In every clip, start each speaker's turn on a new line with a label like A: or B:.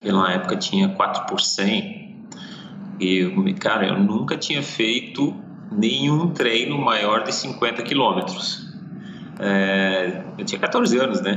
A: Pela época tinha 4 por 100. E, cara, eu nunca tinha feito nenhum treino maior de 50 quilômetros. É, eu tinha 14 anos, né?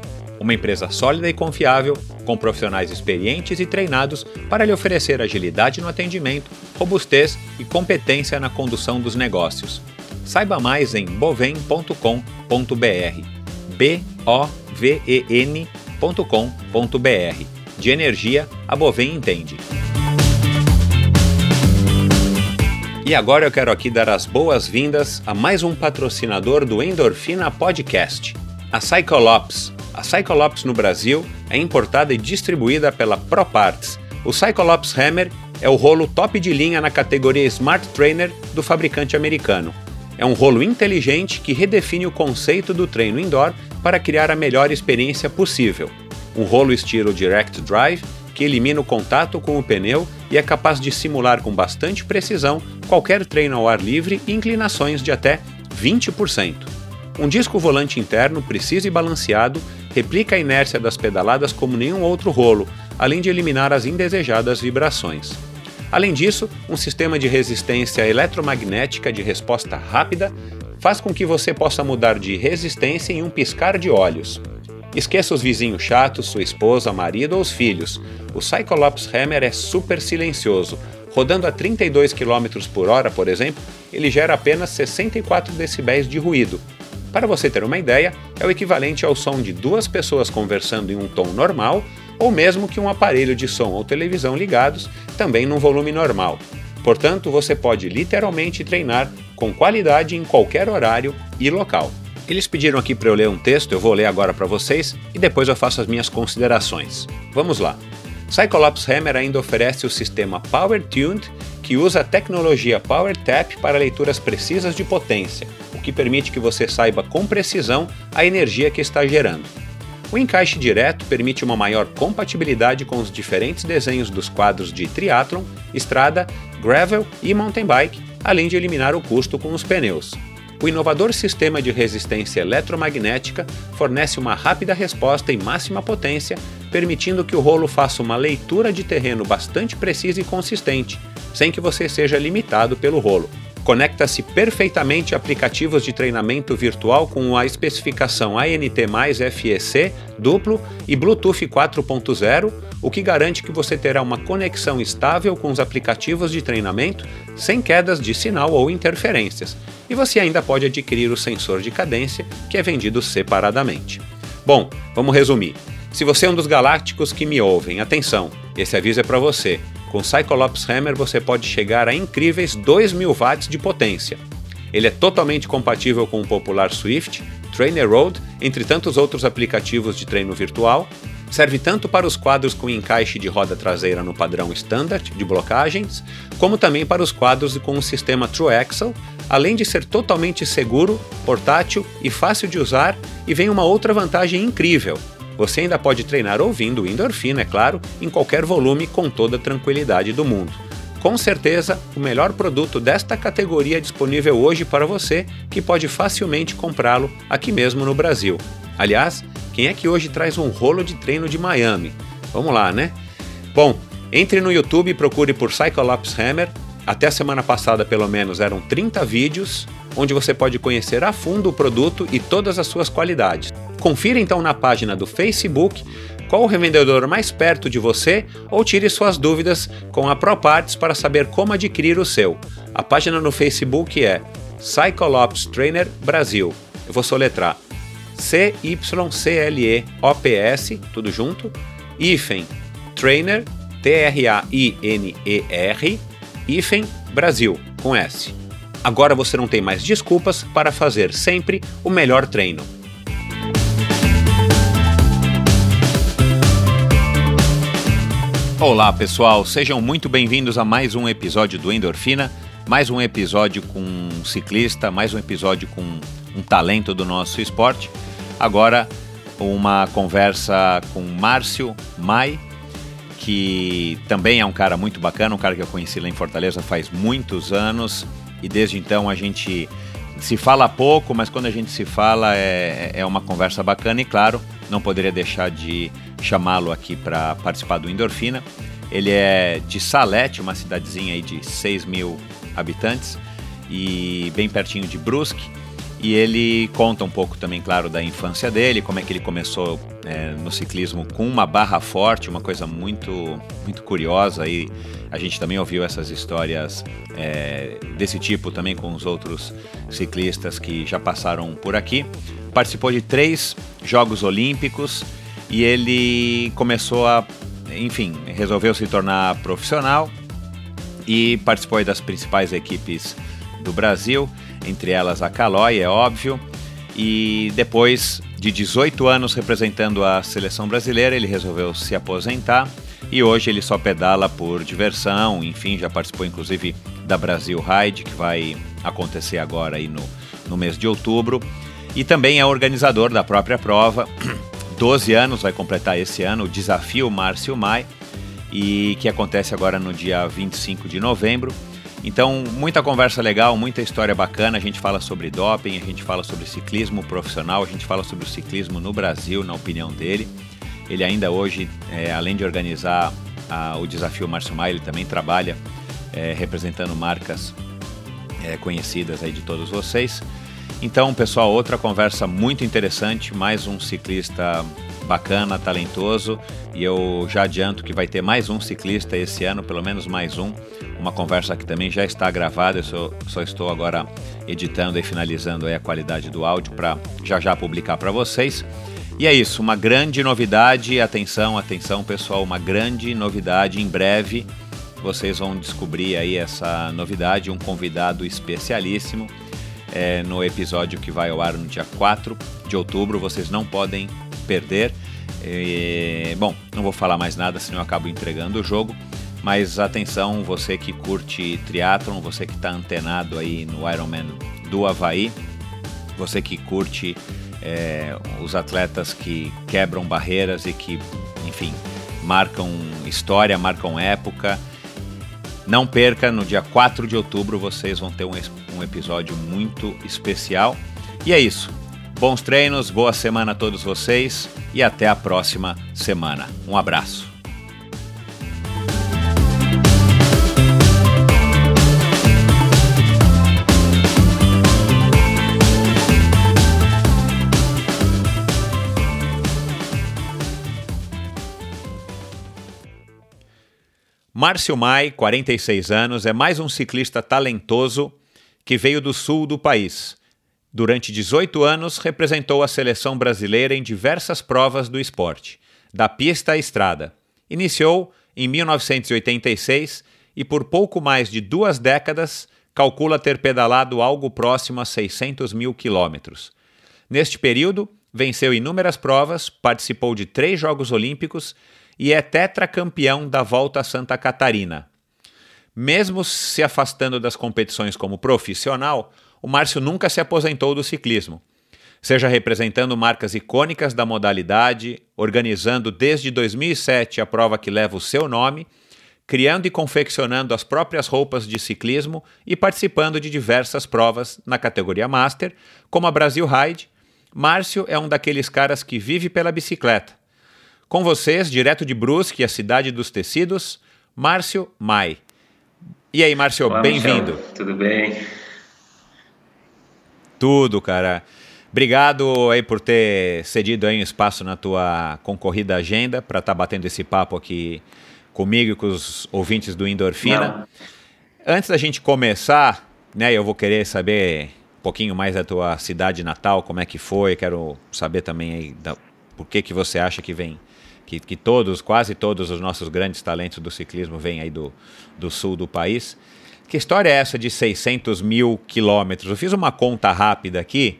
B: uma empresa sólida e confiável, com profissionais experientes e treinados para lhe oferecer agilidade no atendimento, robustez e competência na condução dos negócios. Saiba mais em bovem.com.br. B O V E N.com.br. De energia, a Bovem entende. E agora eu quero aqui dar as boas-vindas a mais um patrocinador do Endorfina Podcast, a Cyclops a Cyclops no Brasil é importada e distribuída pela ProParts. O Cyclops Hammer é o rolo top de linha na categoria Smart Trainer do fabricante americano. É um rolo inteligente que redefine o conceito do treino indoor para criar a melhor experiência possível. Um rolo estilo Direct Drive que elimina o contato com o pneu e é capaz de simular com bastante precisão qualquer treino ao ar livre e inclinações de até 20%. Um disco volante interno preciso e balanceado replica a inércia das pedaladas como nenhum outro rolo, além de eliminar as indesejadas vibrações. Além disso, um sistema de resistência eletromagnética de resposta rápida faz com que você possa mudar de resistência em um piscar de olhos. Esqueça os vizinhos chatos, sua esposa, marido ou os filhos. O Cyclops Hammer é super silencioso. Rodando a 32 km por hora, por exemplo, ele gera apenas 64 decibéis de ruído, para você ter uma ideia, é o equivalente ao som de duas pessoas conversando em um tom normal, ou mesmo que um aparelho de som ou televisão ligados, também num volume normal. Portanto, você pode literalmente treinar com qualidade em qualquer horário e local. Eles pediram aqui para eu ler um texto, eu vou ler agora para vocês e depois eu faço as minhas considerações. Vamos lá. Cyclops Hammer ainda oferece o sistema Power Tuned, que usa a tecnologia Power Tap para leituras precisas de potência, o que permite que você saiba com precisão a energia que está gerando. O encaixe direto permite uma maior compatibilidade com os diferentes desenhos dos quadros de triathlon, estrada, gravel e mountain bike, além de eliminar o custo com os pneus. O inovador sistema de resistência eletromagnética fornece uma rápida resposta em máxima potência, permitindo que o rolo faça uma leitura de terreno bastante precisa e consistente, sem que você seja limitado pelo rolo. Conecta-se perfeitamente aplicativos de treinamento virtual com a especificação ANT FEC duplo e Bluetooth 4.0, o que garante que você terá uma conexão estável com os aplicativos de treinamento sem quedas de sinal ou interferências. E você ainda pode adquirir o sensor de cadência, que é vendido separadamente. Bom, vamos resumir. Se você é um dos galácticos que me ouvem, atenção, esse aviso é para você. Com Cyclops Hammer você pode chegar a incríveis 2000 watts de potência. Ele é totalmente compatível com o popular Swift, Trainer Road, entre tantos outros aplicativos de treino virtual. Serve tanto para os quadros com encaixe de roda traseira no padrão standard de blocagens, como também para os quadros com o sistema True Axle, além de ser totalmente seguro, portátil e fácil de usar, e vem uma outra vantagem incrível: você ainda pode treinar ouvindo endorfina, é claro, em qualquer volume com toda a tranquilidade do mundo. Com certeza, o melhor produto desta categoria disponível hoje para você, que pode facilmente comprá-lo aqui mesmo no Brasil. Aliás, quem é que hoje traz um rolo de treino de Miami? Vamos lá, né? Bom, entre no YouTube e procure por Cyclops Hammer. Até a semana passada, pelo menos, eram 30 vídeos onde você pode conhecer a fundo o produto e todas as suas qualidades. Confira então na página do Facebook qual o revendedor mais perto de você ou tire suas dúvidas com a ProParts para saber como adquirir o seu. A página no Facebook é Cyclops Trainer Brasil. Eu vou soletrar C-Y-C-L-E-O-P-S, tudo junto, hífen Trainer, T-R-A-I-N-E-R, hífen Brasil, com S. Agora você não tem mais desculpas para fazer sempre o melhor treino. Olá pessoal, sejam muito bem-vindos a mais um episódio do Endorfina, mais um episódio com um ciclista, mais um episódio com um talento do nosso esporte. Agora uma conversa com Márcio Mai, que também é um cara muito bacana, um cara que eu conheci lá em Fortaleza faz muitos anos e desde então a gente se fala pouco, mas quando a gente se fala é, é uma conversa bacana e claro, não poderia deixar de chamá-lo aqui para participar do Endorfina. Ele é de Salete, uma cidadezinha aí de 6 mil habitantes e bem pertinho de Brusque. E ele conta um pouco também, claro, da infância dele, como é que ele começou é, no ciclismo com uma barra forte, uma coisa muito, muito curiosa. E a gente também ouviu essas histórias é, desse tipo também com os outros ciclistas que já passaram por aqui. Participou de três Jogos Olímpicos e ele começou a, enfim, resolveu se tornar profissional e participou das principais equipes do Brasil entre elas a Calói, é óbvio. E depois de 18 anos representando a seleção brasileira, ele resolveu se aposentar e hoje ele só pedala por diversão, enfim, já participou inclusive da Brasil Ride, que vai acontecer agora aí no, no mês de outubro, e também é organizador da própria prova. 12 anos vai completar esse ano o Desafio Márcio Mai, e que acontece agora no dia 25 de novembro. Então, muita conversa legal, muita história bacana. A gente fala sobre doping, a gente fala sobre ciclismo profissional, a gente fala sobre o ciclismo no Brasil, na opinião dele. Ele ainda hoje, é, além de organizar a, o desafio Márcio Maia, ele também trabalha é, representando marcas é, conhecidas aí de todos vocês. Então, pessoal, outra conversa muito interessante, mais um ciclista bacana, talentoso, e eu já adianto que vai ter mais um ciclista esse ano, pelo menos mais um. Uma conversa que também já está gravada, eu só, só estou agora editando e finalizando a qualidade do áudio para já já publicar para vocês. E é isso, uma grande novidade, atenção, atenção pessoal, uma grande novidade em breve. Vocês vão descobrir aí essa novidade, um convidado especialíssimo é, no episódio que vai ao ar no dia 4 de outubro. Vocês não podem perder. E, bom, não vou falar mais nada, senão eu acabo entregando o jogo. Mas atenção, você que curte triatlon, você que está antenado aí no Ironman do Havaí, você que curte é, os atletas que quebram barreiras e que, enfim, marcam história, marcam época. Não perca, no dia 4 de outubro vocês vão ter um, um episódio muito especial. E é isso. Bons treinos, boa semana a todos vocês e até a próxima semana. Um abraço. Márcio Mai, 46 anos, é mais um ciclista talentoso que veio do sul do país Durante 18 anos, representou a seleção brasileira em diversas provas do esporte, da pista à estrada. Iniciou em 1986 e, por pouco mais de duas décadas, calcula ter pedalado algo próximo a 600 mil quilômetros. Neste período, venceu inúmeras provas, participou de três Jogos Olímpicos e é tetracampeão da Volta a Santa Catarina. Mesmo se afastando das competições como profissional, o Márcio nunca se aposentou do ciclismo. Seja representando marcas icônicas da modalidade, organizando desde 2007 a prova que leva o seu nome, criando e confeccionando as próprias roupas de ciclismo e participando de diversas provas na categoria Master, como a Brasil Ride, Márcio é um daqueles caras que vive pela bicicleta. Com vocês, direto de Brusque, a cidade dos tecidos, Márcio Mai. E aí, Márcio, bem-vindo.
A: Tudo bem?
B: Tudo, cara. Obrigado aí por ter cedido aí um espaço na tua concorrida agenda para estar tá batendo esse papo aqui comigo e com os ouvintes do Endorfina. Não. Antes da gente começar, né, eu vou querer saber um pouquinho mais da tua cidade natal, como é que foi, quero saber também aí da, por que que você acha que vem que, que todos, quase todos os nossos grandes talentos do ciclismo vêm aí do, do sul do país. Que história é essa de 600 mil quilômetros? Eu fiz uma conta rápida aqui.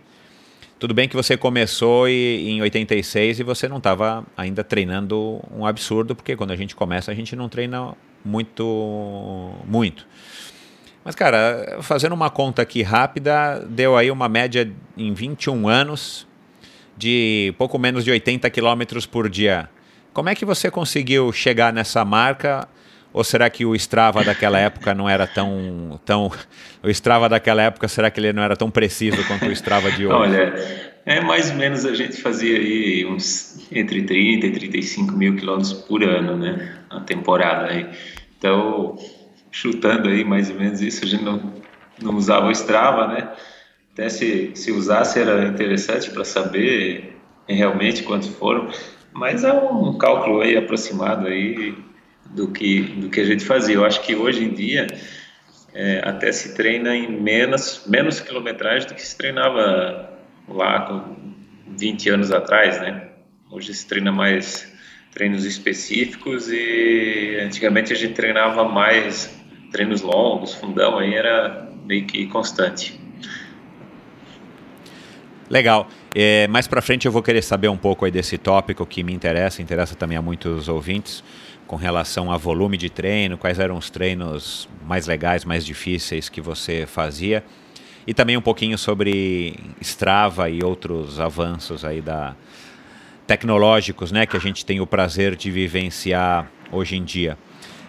B: Tudo bem que você começou e, em 86 e você não estava ainda treinando um absurdo, porque quando a gente começa a gente não treina muito, muito. Mas, cara, fazendo uma conta aqui rápida, deu aí uma média em 21 anos de pouco menos de 80 quilômetros por dia. Como é que você conseguiu chegar nessa marca? Ou será que o Strava daquela época não era tão, tão. O Strava daquela época, será que ele não era tão preciso quanto o Strava de hoje?
A: Olha, é mais ou menos a gente fazia aí uns entre 30 e 35 mil quilômetros por ano, né? A temporada aí. Então, chutando aí mais ou menos isso, a gente não, não usava o Strava, né? Até se, se usasse era interessante para saber realmente quantos foram. Mas é um cálculo aí aproximado aí do que, do que a gente fazia. Eu acho que hoje em dia é, até se treina em menos, menos quilometragem do que se treinava lá com 20 anos atrás, né? Hoje se treina mais treinos específicos e antigamente a gente treinava mais treinos longos, fundão, aí era meio que constante.
B: Legal. É, mais para frente eu vou querer saber um pouco aí desse tópico que me interessa, interessa também a muitos ouvintes, com relação a volume de treino, quais eram os treinos mais legais, mais difíceis que você fazia, e também um pouquinho sobre Strava e outros avanços aí da tecnológicos, né, que a gente tem o prazer de vivenciar hoje em dia.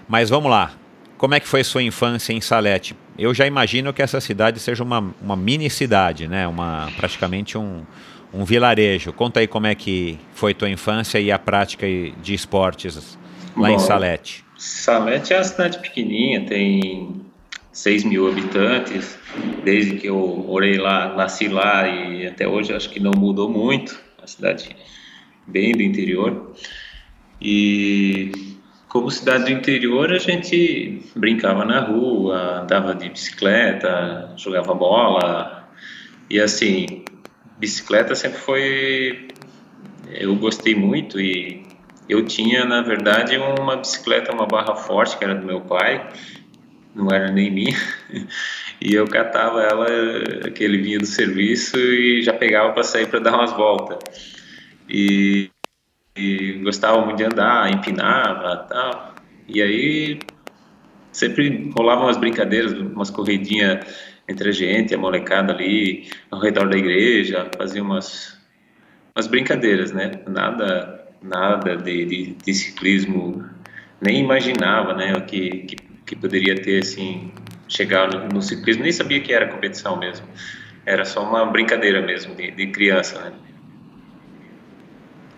B: Mas vamos lá. Como é que foi sua infância em Salete? Eu já imagino que essa cidade seja uma, uma mini cidade, né? Uma, praticamente um, um vilarejo. Conta aí como é que foi tua infância e a prática de esportes lá Bom, em Salete.
A: Salete é uma cidade pequenininha, tem 6 mil habitantes. Desde que eu morei lá, nasci lá e até hoje acho que não mudou muito. A cidade bem do interior. E como cidade do interior, a gente brincava na rua, andava de bicicleta, jogava bola. E assim, bicicleta sempre foi. Eu gostei muito e eu tinha, na verdade, uma bicicleta, uma barra forte, que era do meu pai, não era nem minha. E eu catava ela, que ele vinha do serviço e já pegava para sair para dar umas voltas. E e gostava muito de andar, empinava tal. E aí sempre rolavam umas brincadeiras, umas corridinhas entre a gente, a molecada ali ao redor da igreja, fazia umas, umas brincadeiras, né? Nada, nada de, de, de ciclismo, nem imaginava, né? O que, que, que poderia ter assim chegar no, no, ciclismo, nem sabia que era competição mesmo. Era só uma brincadeira mesmo de, de criança, né?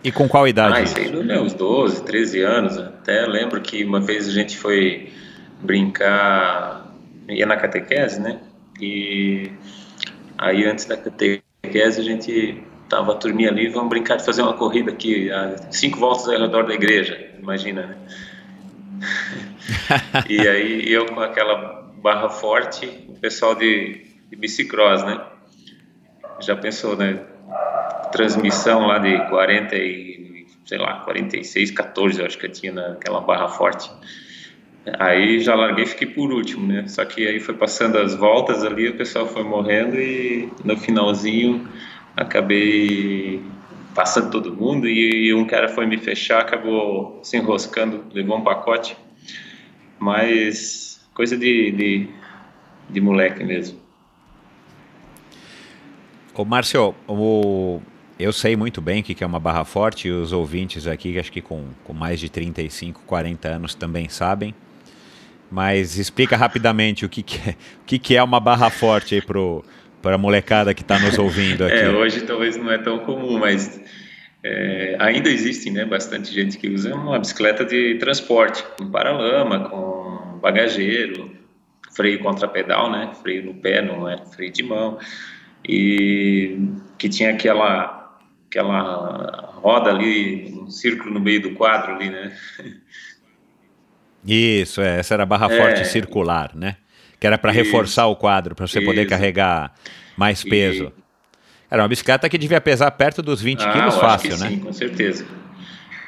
B: E com qual idade?
A: Ah, isso aí dos meus 12, 13 anos. Até lembro que uma vez a gente foi brincar, ia na catequese, né? E aí antes da catequese a gente tava a turminha ali, vamos brincar de fazer uma corrida aqui, cinco voltas ao redor da igreja, imagina, né? e aí eu com aquela barra forte, o pessoal de, de bicicross, né? Já pensou, né? Transmissão lá de 40 e, sei lá, 46, 14, eu acho que eu tinha naquela barra forte. Aí já larguei e fiquei por último, né? Só que aí foi passando as voltas ali, o pessoal foi morrendo e no finalzinho acabei passando todo mundo e um cara foi me fechar, acabou se enroscando, levou um pacote. Mas coisa de, de, de moleque mesmo.
B: Ô Márcio, o, eu sei muito bem o que é uma barra forte e os ouvintes aqui, acho que com, com mais de 35, 40 anos também sabem. Mas explica rapidamente o que, que, é, o que, que é uma barra forte aí para a molecada que está nos ouvindo aqui.
A: É, hoje talvez não é tão comum, mas é, ainda existe né, bastante gente que usa uma bicicleta de transporte, com paralama, com bagageiro, freio contrapedal, né, freio no pé, não é freio de mão, e que tinha aquela, aquela roda ali, um círculo no meio do quadro ali, né.
B: Isso, é, essa era a barra é, forte circular, né? Que era para reforçar o quadro, para você isso. poder carregar mais peso. E, era uma bicicleta que devia pesar perto dos 20 ah, quilos fácil, né?
A: Sim, com certeza.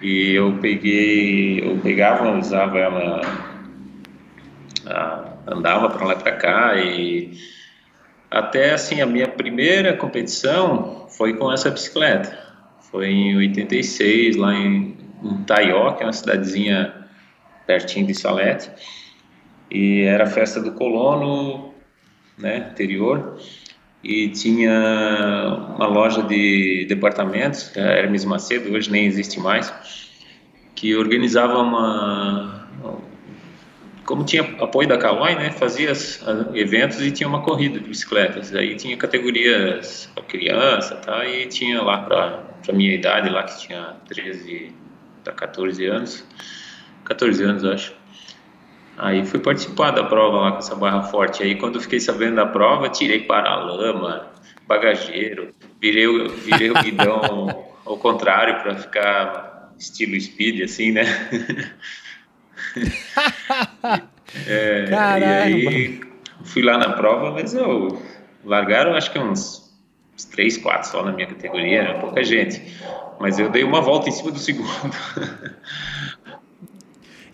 A: E eu peguei, eu pegava, usava ela, ah, andava para lá e para cá e até assim a minha primeira competição foi com essa bicicleta. Foi em 86 lá em, em Taió, que é uma cidadezinha pertinho de Salete. E era a festa do colono, né, anterior e tinha uma loja de departamentos, a Hermes Macedo, hoje nem existe mais, que organizava uma como tinha apoio da Caloi, né, fazia eventos e tinha uma corrida de bicicletas. Aí tinha categorias para criança, tá? E tinha lá para a minha idade lá que tinha 13 a 14 anos. 14 anos, acho. Aí fui participar da prova lá com essa barra forte. Aí quando fiquei sabendo da prova, tirei para-lama, bagageiro, virei, virei o guidão ao contrário para ficar estilo speed, assim, né? é, e aí fui lá na prova, mas eu largaram acho que uns, uns 3, 4 só na minha categoria, era pouca gente. Mas eu dei uma volta em cima do segundo.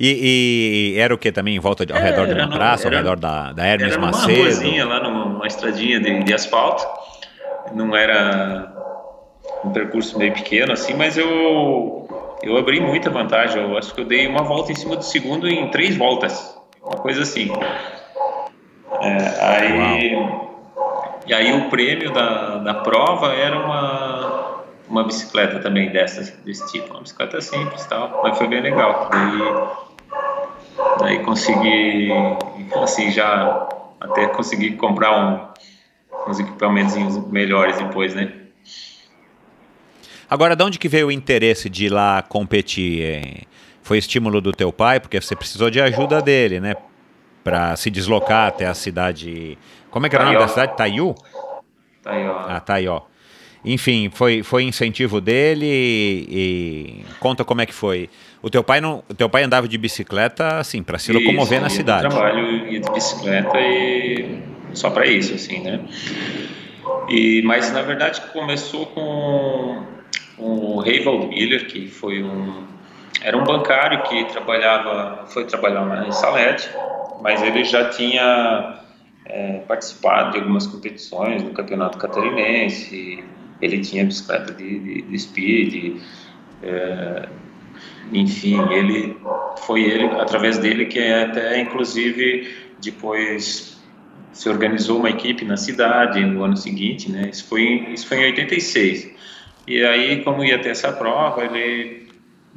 B: E, e, era o que também em volta de, ao é, redor de uma praça, ao redor da, da Hermes
A: era
B: Macedo?
A: Era uma ruazinha lá, numa estradinha de, de, asfalto. Não era um percurso meio pequeno assim, mas eu eu abri muita vantagem. Eu acho que eu dei uma volta em cima do segundo em três voltas, uma coisa assim. É, aí e aí o prêmio da, da prova era uma uma bicicleta também dessa, desse tipo, uma bicicleta simples tal, mas foi bem legal. Daí, daí consegui, assim, já até consegui comprar um, uns equipamentos melhores depois, né?
B: Agora, de onde que veio o interesse de ir lá competir? Foi estímulo do teu pai, porque você precisou de ajuda dele, né? Para se deslocar até a cidade. Como é que era o nome da cidade?
A: Taió.
B: Ah, Taió. Enfim, foi, foi incentivo dele e, e, conta como é que foi. O teu pai não, o teu pai andava de bicicleta assim para se locomover na cidade.
A: trabalho ia de bicicleta e só para isso assim, né? E mas na verdade começou com o Reyvald Miller, que foi um era um bancário que trabalhava, foi trabalhar na Salete, mas ele já tinha é, participado de algumas competições do campeonato catarinense ele tinha bicicleta de, de, de speed, é, enfim, ele foi ele através dele que até inclusive depois se organizou uma equipe na cidade no ano seguinte, né? Isso foi isso foi em 86. E aí como ia ter essa prova, ele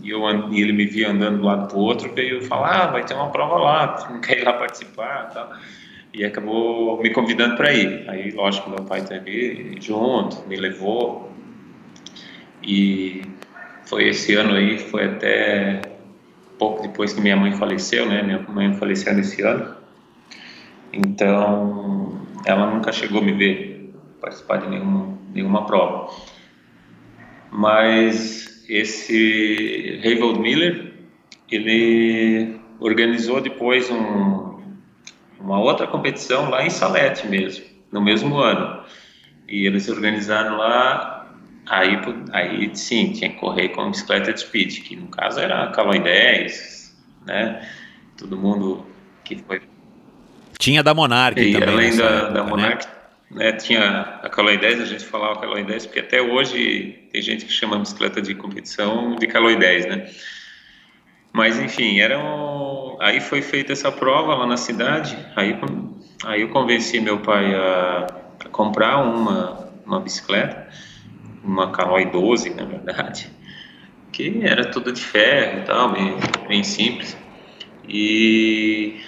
A: e eu, ele me via andando um lado para outro, veio falar, ah, vai ter uma prova lá, não quer ir lá participar, tal e acabou me convidando para ir. Aí, lógico, meu pai teve junto, me levou. E foi esse ano aí, foi até pouco depois que minha mãe faleceu, né? Minha mãe faleceu nesse ano. Então, ela nunca chegou a me ver participar de nenhuma, nenhuma prova. Mas esse Rayvold Miller, ele organizou depois um uma outra competição lá em Salete mesmo, no mesmo ano. E eles organizaram lá, aí, aí sim, tinha que correr com bicicleta de speed, que no caso era a Caloi 10, né? Todo mundo que foi.
B: Tinha da Monarch e também.
A: Além da, época, da né? Monarch, né? Né? tinha a Caloi 10, a gente falava Caloi 10, porque até hoje tem gente que chama bicicleta de competição de Caloi 10, né? Mas enfim, era um... aí foi feita essa prova lá na cidade. Aí, aí eu convenci meu pai a, a comprar uma, uma bicicleta, uma Caloi 12, na verdade, que era tudo de ferro e tal, bem, bem simples. E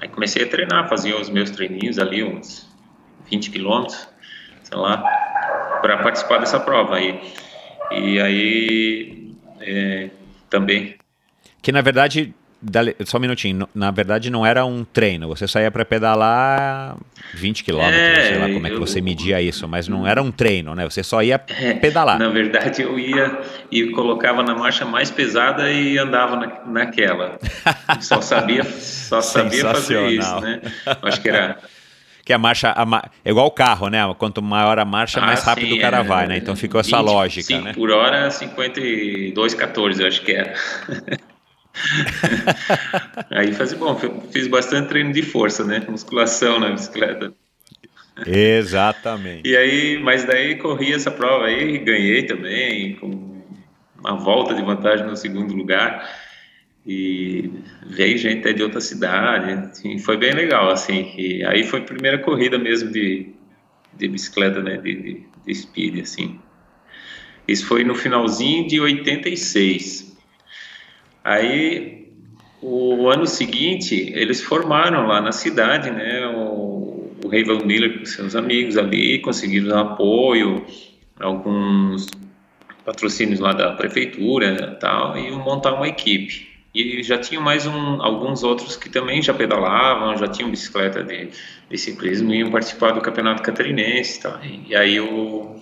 A: aí comecei a treinar, fazia os meus treininhos ali, uns 20 quilômetros, sei lá, para participar dessa prova aí. E aí é, também.
B: Que na verdade só um minutinho. Na verdade, não era um treino. Você saía para pedalar 20 quilômetros, é, sei lá como é que você media isso, mas não era um treino, né? Você só ia é, pedalar.
A: Na verdade, eu ia e colocava na marcha mais pesada e andava na, naquela. Só sabia, só sabia fazer isso, né? Acho que era
B: que a marcha a, é igual o carro, né? Quanto maior a marcha, ah, mais rápido sim, o cara é, vai, né? Então ficou essa lógica, né?
A: por hora 52,14, eu acho que era. aí fazia bom, fiz bastante treino de força, né? Musculação na bicicleta.
B: Exatamente.
A: E aí, mas daí corri essa prova aí, ganhei também, com uma volta de vantagem no segundo lugar. E veio gente até de outra cidade, assim, foi bem legal, assim. E aí foi a primeira corrida mesmo de, de bicicleta, né? De, de, de speed, assim. Isso foi no finalzinho de 86. Aí, o ano seguinte, eles formaram lá na cidade, né, o, o Rei Miller com seus amigos ali, conseguiram apoio, alguns patrocínios lá da prefeitura tal, e montar uma equipe. E já tinham mais um, alguns outros que também já pedalavam, já tinham bicicleta de, de ciclismo e iam participar do campeonato catarinense. Tal. E, e aí eu,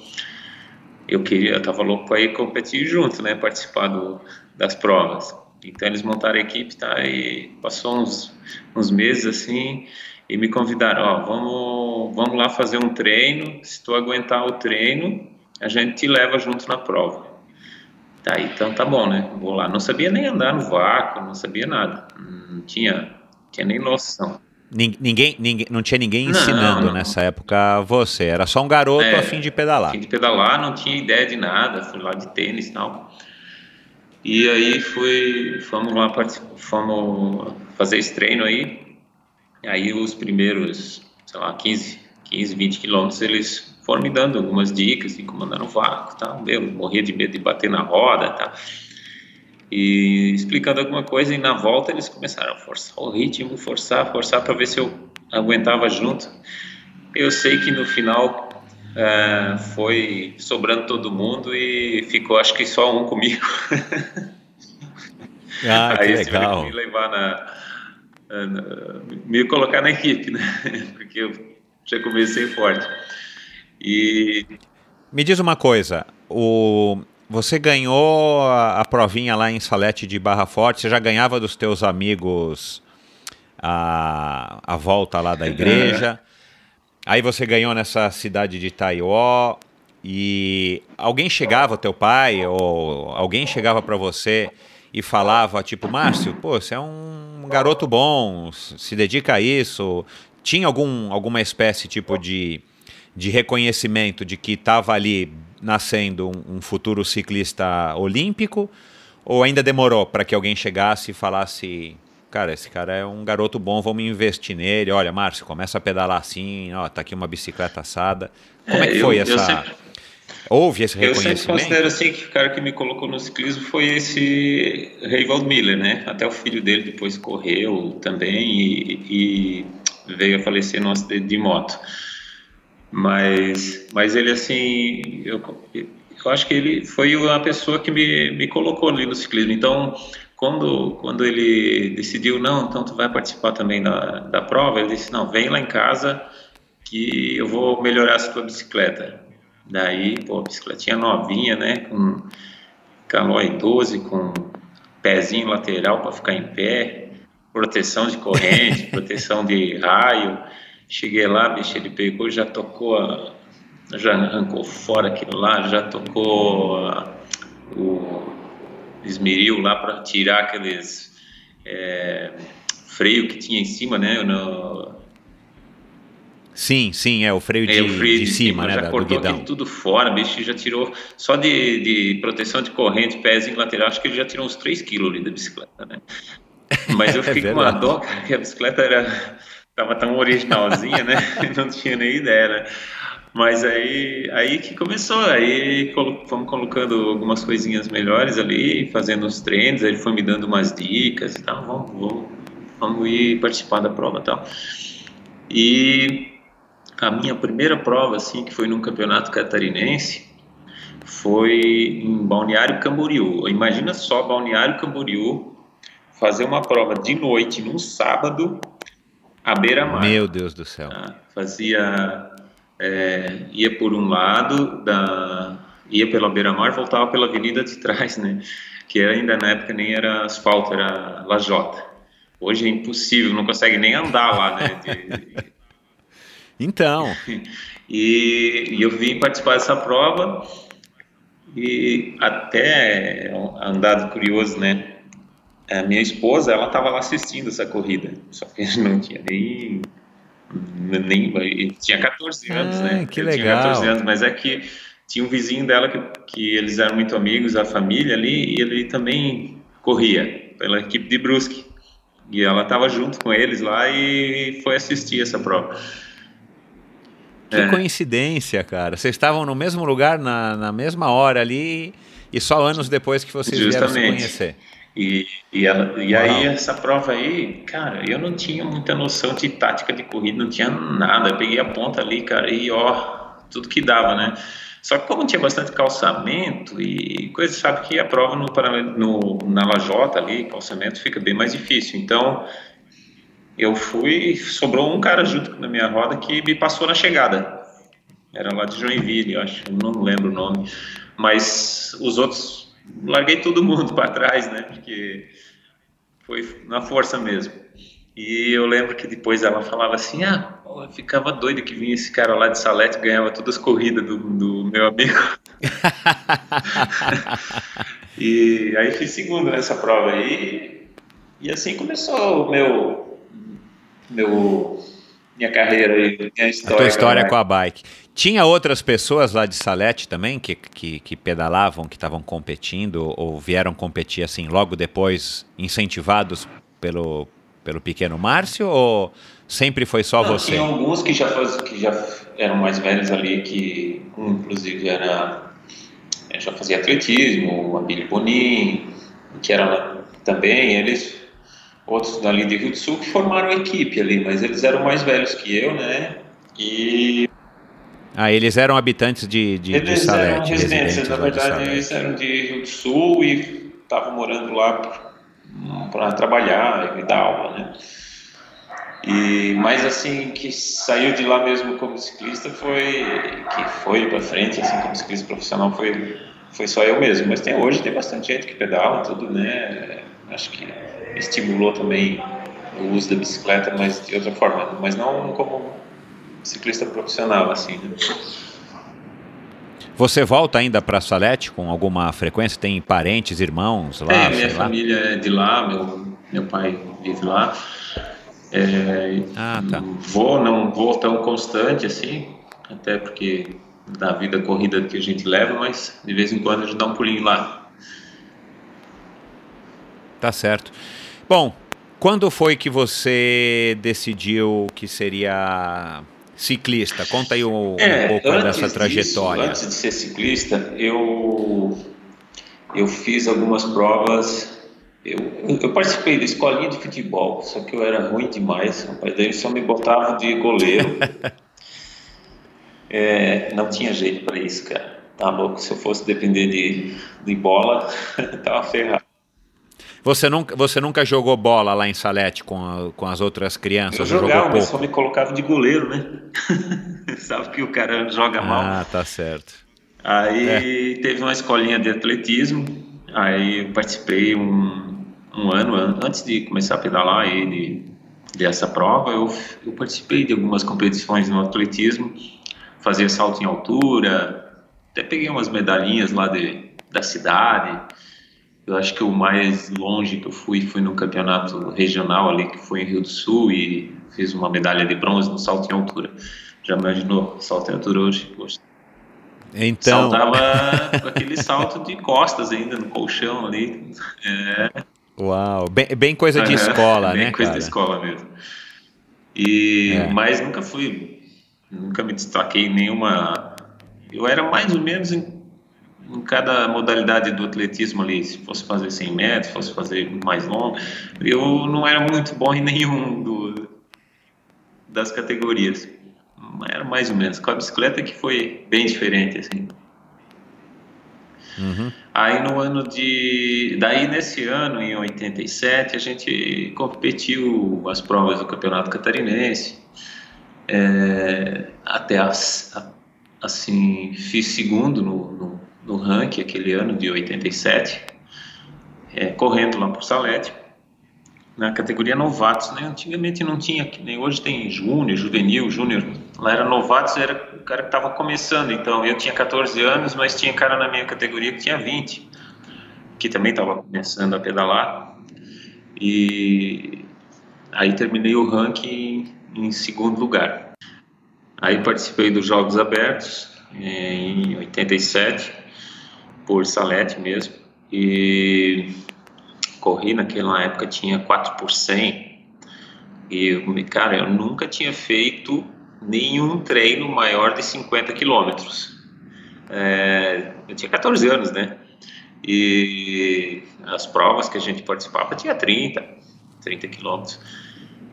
A: eu queria, eu tava louco para ir competir junto, né, participar do, das provas. Então eles montaram a equipe, tá? E passou uns, uns meses assim e me convidaram, ó, vamos, vamos lá fazer um treino. Se tu aguentar o treino, a gente te leva junto na prova. Tá, então tá bom, né? Vou lá. Não sabia nem andar no vácuo, não sabia nada. Não tinha, tinha nem noção.
B: Ninguém, ninguém, não tinha ninguém ensinando não, não. nessa época você, era só um garoto é, a fim de pedalar. A fim
A: de pedalar, não tinha ideia de nada, fui lá de tênis e tal. E aí fui, fomos lá, fomos fazer esse treino aí. Aí os primeiros, sei lá, 15, 15 20 quilômetros, eles foram me dando algumas dicas de como andar no vácuo, tá? Eu morria de medo de bater na roda, tá? E explicando alguma coisa e na volta eles começaram a forçar o ritmo, forçar, forçar para ver se eu aguentava junto. Eu sei que no final é, foi sobrando todo mundo e ficou acho que só um comigo.
B: Ah, Aí que legal.
A: me levar na, na, me colocar na equipe, né? Porque eu já comecei forte. E
B: me diz uma coisa, o você ganhou a, a provinha lá em Salete de Barra Forte, você já ganhava dos teus amigos a, a volta lá da igreja. Aí você ganhou nessa cidade de Taió e alguém chegava, teu pai ou alguém chegava para você e falava tipo, Márcio, pô, você é um garoto bom, se dedica a isso. Tinha algum alguma espécie tipo de de reconhecimento de que estava ali nascendo um, um futuro ciclista olímpico ou ainda demorou para que alguém chegasse e falasse cara, esse cara é um garoto bom, vamos investir nele. Olha, Márcio, começa a pedalar assim, ó, tá aqui uma bicicleta assada. Como é, é que foi eu, essa. Eu sempre, Houve esse reconhecimento? Eu sempre
A: considero assim que o cara que me colocou no ciclismo foi esse Reivold Miller, né? Até o filho dele depois correu também e, e veio a falecer no acidente de moto. Mas, mas ele assim, eu, eu acho que ele foi a pessoa que me, me colocou ali no ciclismo. Então, quando, quando ele decidiu, não, então tu vai participar também da, da prova, ele disse, não, vem lá em casa que eu vou melhorar a tua bicicleta. Daí, pô, a bicicletinha novinha, né, com calói 12, com pezinho lateral para ficar em pé, proteção de corrente, proteção de raio. Cheguei lá, bicho, ele pegou, já tocou, a, já arrancou fora aquilo lá, já tocou a, o esmeril lá para tirar aqueles é, freio que tinha em cima, né? No...
B: Sim, sim, é o freio de, é, o freio de, de cima, né?
A: Já
B: da,
A: cortou aquilo tudo fora, bicho, já tirou só de, de proteção de corrente, pezinho lateral, acho que ele já tirou uns 3 quilos ali da bicicleta, né? Mas eu é fiquei é com uma dó, cara, que a bicicleta era tava tão originalzinha, né? Não tinha nem ideia, né? Mas aí, aí que começou, aí fomos colocando algumas coisinhas melhores ali, fazendo os treinos, ele foi me dando umas dicas e tal, vamos, vamos, vamos ir participar da prova e tal. E a minha primeira prova, assim, que foi num campeonato catarinense, foi em Balneário Camboriú. Imagina só Balneário Camboriú fazer uma prova de noite num sábado à beira-mar.
B: Meu Deus do céu.
A: Ah, fazia é, ia por um lado da ia pela beira-mar, voltava pela avenida de trás, né? Que ainda na época nem era asfalto, era lajota. Hoje é impossível, não consegue nem andar lá, né? De...
B: então.
A: E, e, eu vim participar dessa prova e até um dado curioso, né? A minha esposa, ela estava lá assistindo essa corrida, só que não tinha nem nem tinha 14 anos,
B: ah,
A: né?
B: Que eu legal. Tinha 14
A: anos, mas é que tinha um vizinho dela que, que eles eram muito amigos, a família ali, e ele também corria pela equipe de Brusque. E ela estava junto com eles lá e foi assistir essa prova.
B: Que é. coincidência, cara. Vocês estavam no mesmo lugar, na, na mesma hora ali, e só anos depois que vocês Justamente. vieram se conhecer.
A: E, e, ela, e aí, essa prova aí, cara, eu não tinha muita noção de tática de corrida, não tinha nada. Eu peguei a ponta ali, cara, e ó, tudo que dava, né? Só que como tinha bastante calçamento e coisa, sabe que a prova no, no, na lajota ali, calçamento, fica bem mais difícil. Então, eu fui, sobrou um cara junto na minha roda que me passou na chegada. Era lá de Joinville, eu acho, não lembro o nome. Mas os outros larguei todo mundo para trás, né? Porque foi na força mesmo. E eu lembro que depois ela falava assim: ah, eu ficava doido que vinha esse cara lá de Salete ganhava todas as corridas do, do meu amigo. e aí fiz segundo nessa prova aí. E assim começou o meu, meu minha carreira e minha história. A
B: tua história com a bike. Tinha outras pessoas lá de Salete também que, que, que pedalavam, que estavam competindo ou vieram competir assim logo depois, incentivados pelo, pelo pequeno Márcio ou sempre foi só Não, você?
A: Tinha alguns que já, faz, que já eram mais velhos ali, que um, inclusive era é, já fazia atletismo, o Abílio Bonin, que era também, eles outros dali de Rio do Sul que formaram equipe ali, mas eles eram mais velhos que eu, né? E
B: ah, eles eram habitantes de, de,
A: eles
B: de Salete.
A: Eram residentes, na verdade, eles eram de Rio do Sul e estavam morando lá para trabalhar e dar aula, né? E mas assim que saiu de lá mesmo como ciclista foi que foi para frente assim como ciclista profissional foi foi só eu mesmo. Mas tem hoje tem bastante gente que pedala tudo, né? Acho que estimulou também o uso da bicicleta, mas de outra forma, mas não como ciclista profissional, assim. Né?
B: Você volta ainda para Salete com alguma frequência? Tem parentes, irmãos lá?
A: É, minha família é de lá, meu, meu pai vive lá. É, ah, tá. Vou, não vou tão constante assim, até porque da vida corrida que a gente leva, mas de vez em quando a gente dá um pulinho lá.
B: Tá certo. Bom, quando foi que você decidiu que seria ciclista? Conta aí um, é, um pouco dessa trajetória.
A: Disso, antes de ser ciclista, eu, eu fiz algumas provas. Eu, eu participei da escolinha de futebol, só que eu era ruim demais. Rapaz, daí só me botava de goleiro. é, não tinha jeito para isso, cara. Tá louco? Se eu fosse depender de, de bola, tava ferrado.
B: Você nunca, você nunca jogou bola lá em Salete com, a, com as outras crianças?
A: Eu jogava, mas só me colocava de goleiro, né? Sabe que o cara joga mal.
B: Ah, tá certo.
A: Aí é. teve uma escolinha de atletismo, aí eu participei um, um ano antes de começar a pedalar e de, dessa prova, eu, eu participei de algumas competições no atletismo, fazia salto em altura, até peguei umas medalhinhas lá de, da cidade, eu acho que o mais longe que eu fui foi no campeonato regional ali, que foi em Rio do Sul, e fiz uma medalha de bronze no salto em altura. Já imaginou salto em altura hoje? Poxa.
B: Então...
A: Saltava com aquele salto de costas ainda, no colchão ali. É.
B: Uau, bem, bem coisa de escola,
A: bem
B: né,
A: Bem coisa
B: cara?
A: de escola mesmo. E, é. Mas nunca fui, nunca me destaquei em nenhuma... Eu era mais ou menos em em cada modalidade do atletismo ali, se fosse fazer 100 metros, fosse fazer mais longo, eu não era muito bom em nenhum do, das categorias. Era mais ou menos. Com a bicicleta que foi bem diferente, assim. Uhum. Aí no ano de. Daí nesse ano, em 87, a gente competiu as provas do Campeonato Catarinense. É, até as, assim, fiz segundo no, no, no ranking aquele ano de 87, é, correndo lá por Salete na categoria novatos, né? Antigamente não tinha, nem hoje tem júnior, juvenil, júnior. Lá era novatos, era o cara que estava começando. Então eu tinha 14 anos, mas tinha cara na minha categoria que tinha 20, que também estava começando a pedalar. E aí terminei o ranking em segundo lugar. Aí participei dos Jogos Abertos em 87 por Salete mesmo. E corri naquela época tinha 4 por 100 e cara eu nunca tinha feito nenhum treino maior de 50 quilômetros. É, eu tinha 14 anos né? E as provas que a gente participava tinha 30 30 quilômetros.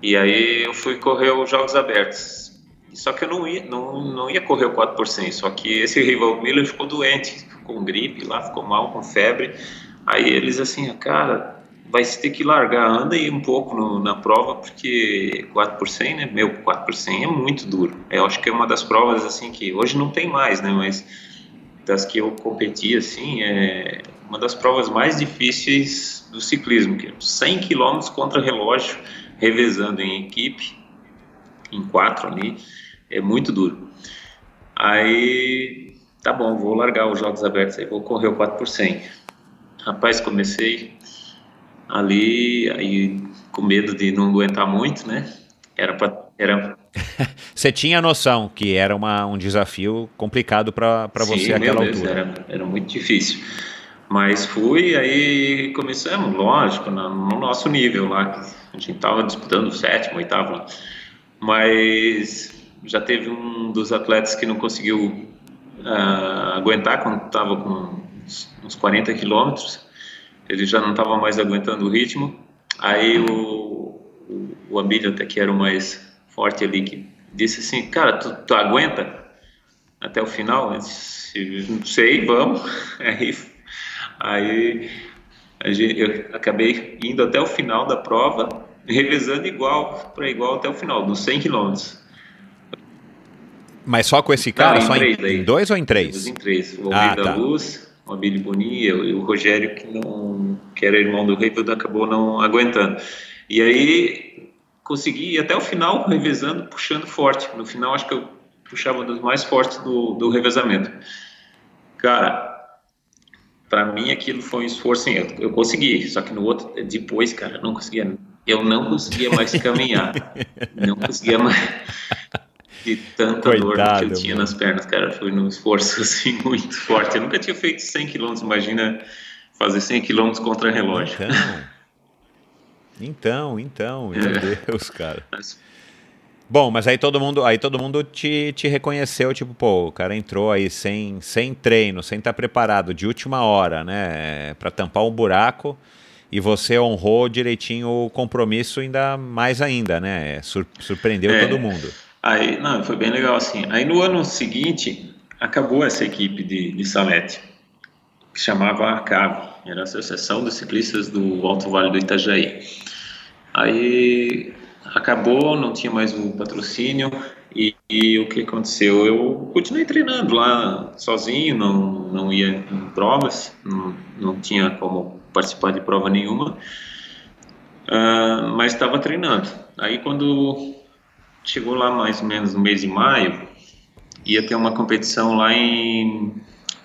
A: E aí eu fui correr os Jogos Abertos. Só que eu não ia, não, não ia correr o 4 por 100 só que esse rival Miller ficou doente com gripe lá ficou mal com febre Aí eles assim, cara, vai ter que largar, anda aí um pouco no, na prova, porque 4 por 100, né? Meu, 4 por 100 é muito duro. Eu acho que é uma das provas, assim, que hoje não tem mais, né? Mas das que eu competi, assim, é uma das provas mais difíceis do ciclismo, que é 100 km contra relógio, revezando em equipe, em quatro ali, é muito duro. Aí, tá bom, vou largar os jogos abertos aí, vou correr o 4 por 100 Rapaz, comecei ali, aí com medo de não aguentar muito, né? Era pra, era
B: você tinha noção que era uma, um desafio complicado para você aquela Deus, altura?
A: Era, era muito difícil. Mas fui, aí começamos, lógico, no, no nosso nível lá. A gente estava disputando o sétimo, oitavo lá. Mas já teve um dos atletas que não conseguiu uh, aguentar quando estava com uns 40 quilômetros, ele já não estava mais aguentando o ritmo. Aí o, o, o Abílio, até que era o mais forte ali, que disse assim: Cara, tu, tu aguenta até o final? Eu disse, não sei, vamos. Aí, aí eu acabei indo até o final da prova, revezando igual para igual até o final, dos 100 quilômetros.
B: Mas só com esse cara? Não, em só em, em, dois ou em três?
A: Em três. O ah, da tá. Luz, o Abílio Boni e o Rogério, que, não, que era irmão do Reiveldo, acabou não aguentando. E aí consegui ir até o final revezando, puxando forte. No final, acho que eu puxava um dos mais fortes do, do revezamento. Cara, para mim aquilo foi um esforço, eu, eu consegui, só que no outro, depois, cara, eu não conseguia, eu não conseguia mais caminhar, não conseguia mais, de tanta Coitado, dor que eu tinha mano. nas pernas, cara. Foi num esforço assim muito forte. Eu nunca tinha feito 100 km, imagina fazer 100 km contra relógio.
B: Então, então, então meu é. Deus, cara. Mas... Bom, mas aí todo mundo, aí todo mundo te, te reconheceu, tipo, pô, o cara entrou aí sem, sem treino, sem estar tá preparado, de última hora, né, para tampar um buraco, e você honrou direitinho o compromisso ainda mais ainda, né, Sur surpreendeu é. todo mundo.
A: Aí, não, foi bem legal assim. Aí no ano seguinte, acabou essa equipe de, de Salete, que chamava ACAV, era a Associação dos Ciclistas do Alto Vale do Itajaí. Aí acabou, não tinha mais o patrocínio e, e, o que aconteceu? Eu continuei treinando lá sozinho, não, não ia em provas, não, não tinha como participar de prova nenhuma, uh, mas estava treinando. Aí quando chegou lá mais ou menos no mês de maio, ia ter uma competição lá em,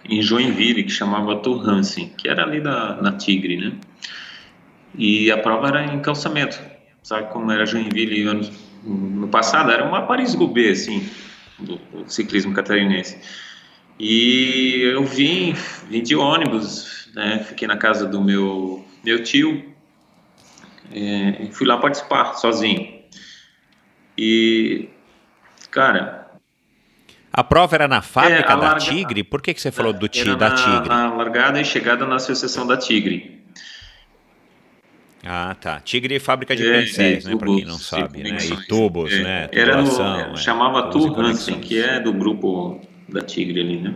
A: em Joinville, que chamava Tour Hansen, que era ali da, na Tigre, né? E a prova era em calçamento, sabe como era Joinville ano, no passado? Era uma Paris-Roubaix, assim, do, do, ciclismo catarinense. E eu vim, vim de ônibus, né? Fiquei na casa do meu, meu tio, é, fui lá participar sozinho. E, cara.
B: A prova era na fábrica é, da larga... Tigre? Por que, que você falou do ti, da Tigre?
A: Na largada e chegada na Associação da Tigre.
B: Ah, tá. Tigre é fábrica de é, pincéis, né? Para quem não sabe, né? E tubos, é. né?
A: Era no, é, chamava Tour Hansen, que é do grupo da Tigre ali, né?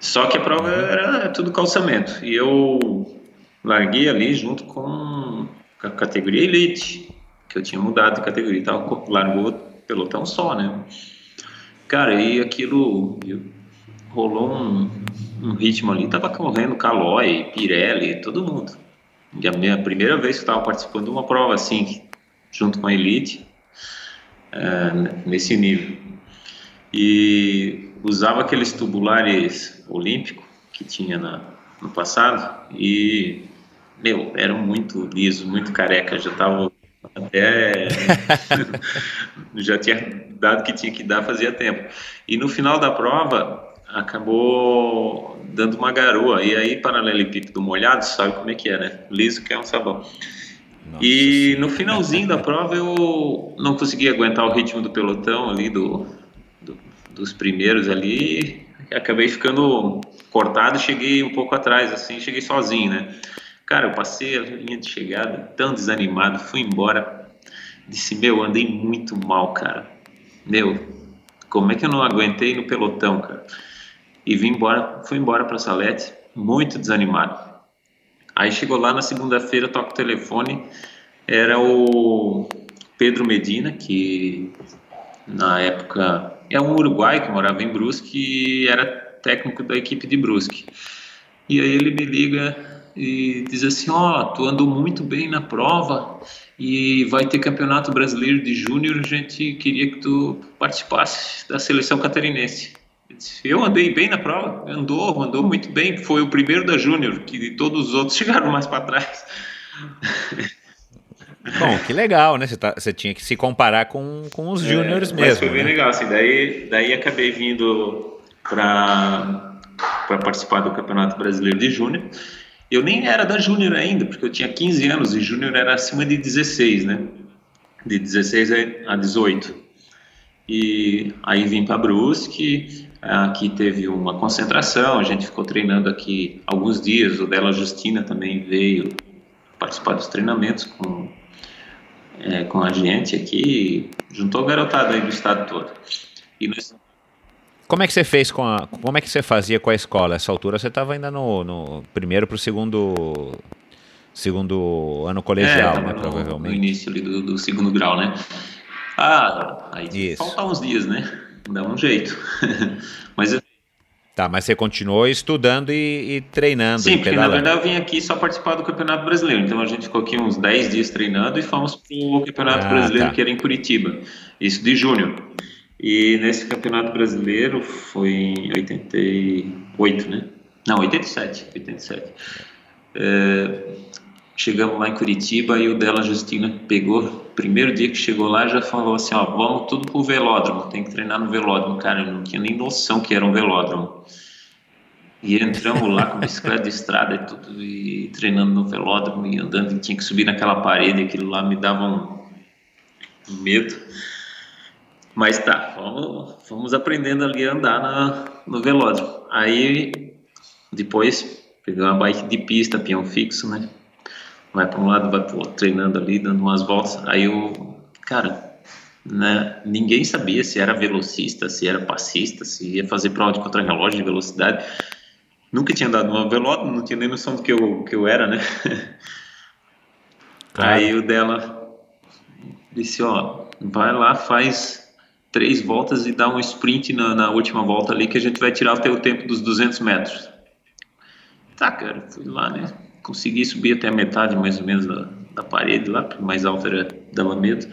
A: Só que a prova era tudo calçamento. E eu larguei ali junto com a categoria Elite, que eu tinha mudado de categoria. Tava, largou pelotão só, né? Cara, e aquilo rolou um, um ritmo ali. Tava correndo Calói, Pirelli, todo mundo. E a minha primeira vez que eu estava participando de uma prova assim, junto com a Elite, é, nesse nível. E usava aqueles tubulares olímpicos que tinha na, no passado e, meu, era muito liso, muito careca, já tava até já tinha dado que tinha que dar fazia tempo. E no final da prova acabou dando uma garoa e aí paralelepípedo molhado, sabe como é que é, né? Liso que é um sabão. Nossa, e no finalzinho da prova eu não consegui aguentar o ritmo do pelotão ali, do, do dos primeiros ali, acabei ficando cortado cheguei um pouco atrás, assim, cheguei sozinho, né? Cara, eu passei a linha de chegada tão desanimado, fui embora, disse, meu, andei muito mal, cara. Meu, como é que eu não aguentei no pelotão, cara? E vim embora, fui embora para Salete, muito desanimado. Aí chegou lá na segunda-feira, toco o telefone, era o Pedro Medina, que na época é um uruguai que morava em Brusque e era técnico da equipe de Brusque. E aí ele me liga e diz assim: Ó, oh, tu andou muito bem na prova e vai ter campeonato brasileiro de júnior. A gente queria que tu participasse da seleção catarinense. Eu andei bem na prova, andou, andou muito bem. Foi o primeiro da Júnior, que todos os outros chegaram mais para trás.
B: Bom, que legal, né? Você, tá, você tinha que se comparar com, com os é, júniores mesmo. Mas
A: foi bem
B: né?
A: legal, assim. Daí, daí acabei vindo para participar do Campeonato Brasileiro de Júnior. Eu nem era da Júnior ainda, porque eu tinha 15 anos e Júnior era acima de 16, né? De 16 a 18. E aí vim para Brusque, Aqui teve uma concentração, a gente ficou treinando aqui alguns dias. O dela Justina também veio participar dos treinamentos com, é, com a gente aqui, juntou a garotada aí do estado todo. E nós...
B: Como é que você fez com a. Como é que você fazia com a escola? Essa altura você estava ainda no, no primeiro para o segundo segundo ano colegial, é, né? No, provavelmente.
A: No início ali do, do segundo grau, né? Ah, aí falta uns dias, né? dá um jeito. mas eu...
B: Tá, mas você continuou estudando e, e treinando.
A: Sim, porque pedalando. na verdade eu vim aqui só participar do Campeonato Brasileiro. Então a gente ficou aqui uns 10 dias treinando e fomos para o Campeonato ah, Brasileiro tá. que era em Curitiba. Isso de junho. E nesse Campeonato Brasileiro foi em 88, né? Não, 87. 87. É, chegamos lá em Curitiba e o dela Justina pegou primeiro dia que chegou lá já falou assim, ó, vamos tudo pro velódromo, tem que treinar no velódromo. Cara, eu não tinha nem noção que era um velódromo. E entramos lá com bicicleta de estrada e tudo, e treinando no velódromo e andando, e tinha que subir naquela parede, aquilo lá me dava um, medo. Mas tá, vamos, vamos aprendendo ali a andar na, no velódromo. Aí, depois, peguei uma bike de pista, peão fixo, né? vai para um lado, vai para o outro, treinando ali, dando umas voltas. Aí eu, cara, né, ninguém sabia se era velocista, se era passista, se ia fazer prova de contrarrelógio de velocidade. Nunca tinha dado uma velódromo, não tinha nem noção do que eu, que eu era, né? Claro. Aí o dela disse, ó, vai lá, faz três voltas e dá um sprint na, na última volta ali que a gente vai tirar o teu tempo dos 200 metros. Tá, cara, fui lá, né? consegui subir até a metade mais ou menos da, da parede lá, porque mais alto era dava medo.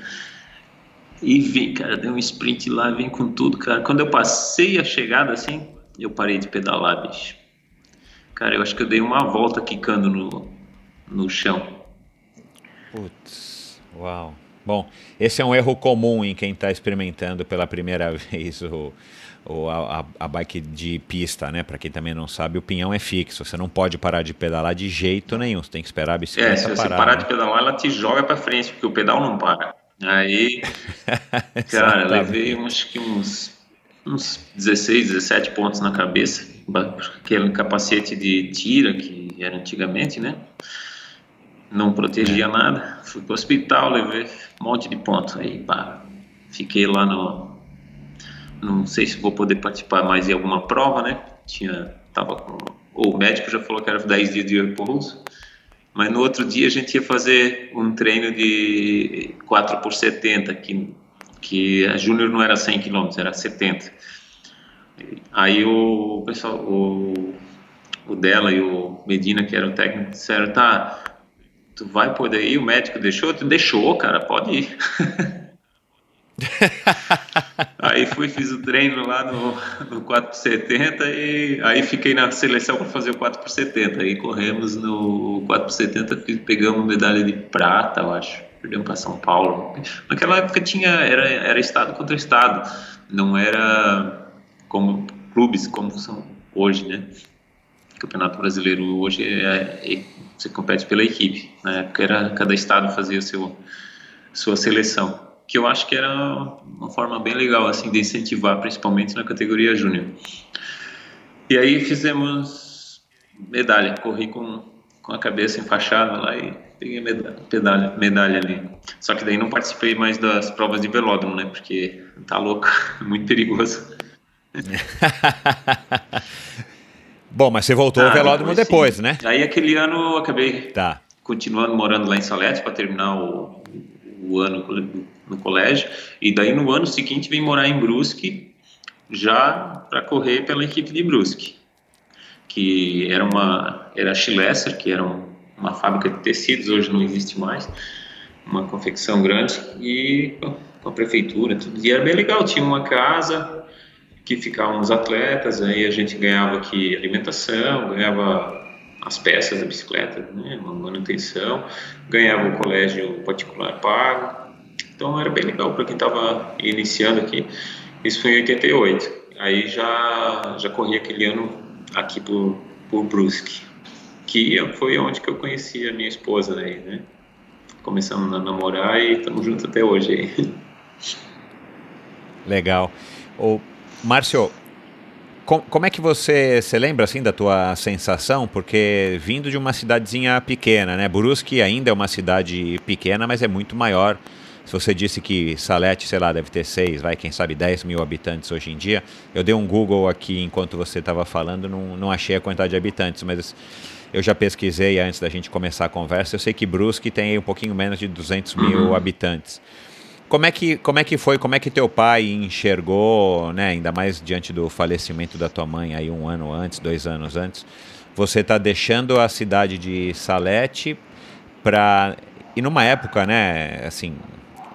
A: E vem, cara, deu um sprint lá, vem com tudo, cara. Quando eu passei a chegada assim, eu parei de pedalar, bicho. Cara, eu acho que eu dei uma volta quicando no, no chão.
B: Putz, uau. Bom, esse é um erro comum em quem está experimentando pela primeira vez o, ou a, a, bike de pista, né? Para quem também não sabe, o pinhão é fixo. Você não pode parar de pedalar de jeito nenhum. Você tem que esperar a bicicleta
A: é, se
B: você
A: parar. parar de pedalar, ela te joga para frente, porque o pedal não para. Aí, cara, levei acho que uns, uns 16, 17 pontos na cabeça. Aquele capacete de tira que era antigamente, né? Não protegia é. nada. Fui pro hospital, levei um monte de pontos. Aí, pá, fiquei lá no, não sei se vou poder participar mais em alguma prova, né? Tinha tava com, o médico já falou que era 10 dias de repouso, mas no outro dia a gente ia fazer um treino de 4 por 70, que, que a Júnior não era 100 km, era 70. Aí o pessoal, o, o dela e o Medina, que era o técnico, disseram, tá, tu vai poder ir? O médico deixou? Tu deixou, cara, pode ir. aí fui, fiz o treino lá no, no 4x70 e aí fiquei na seleção para fazer o 4x70. Aí corremos no 4x70, pegamos medalha de prata, eu acho. Perdemos para São Paulo. Naquela época tinha, era, era estado contra estado, não era como clubes como são hoje, né? Campeonato Brasileiro hoje é, é, você compete pela equipe. Na época era cada estado fazia seu sua seleção que eu acho que era uma forma bem legal assim de incentivar, principalmente na categoria júnior. E aí fizemos medalha, corri com, com a cabeça enfaixada lá e peguei medalha, medalha, medalha ali. Só que daí não participei mais das provas de velódromo, né? Porque tá louco, muito perigoso.
B: Bom, mas você voltou ah, ao velódromo depois, né?
A: Aí aquele ano eu acabei
B: tá.
A: continuando morando lá em Salete para terminar o, o ano no colégio, e daí no ano seguinte vim morar em Brusque, já para correr pela equipe de Brusque, que era uma era a Schilesser, que era um, uma fábrica de tecidos, hoje não existe mais, uma confecção grande, e com a prefeitura, tudo, e era bem legal, tinha uma casa que ficavam os atletas, aí a gente ganhava aqui alimentação, ganhava as peças da bicicleta, né, manutenção, ganhava o colégio particular pago, então era bem legal para quem estava iniciando aqui. Isso foi em 88. Aí já já corri aquele ano aqui por, por Brusque, que foi onde que eu conheci a minha esposa aí, né? Começamos a namorar e estamos juntos até hoje aí.
B: Legal. O Márcio, com, como é que você se lembra assim da tua sensação? Porque vindo de uma cidadezinha pequena, né? Brusque ainda é uma cidade pequena, mas é muito maior se você disse que Salete, sei lá, deve ter 6, vai, quem sabe 10 mil habitantes hoje em dia, eu dei um Google aqui enquanto você estava falando, não, não achei a quantidade de habitantes, mas eu já pesquisei antes da gente começar a conversa, eu sei que Brusque tem um pouquinho menos de 200 mil uhum. habitantes. Como é, que, como é que foi, como é que teu pai enxergou, né, ainda mais diante do falecimento da tua mãe aí um ano antes, dois anos antes, você está deixando a cidade de Salete para... E numa época, né, assim,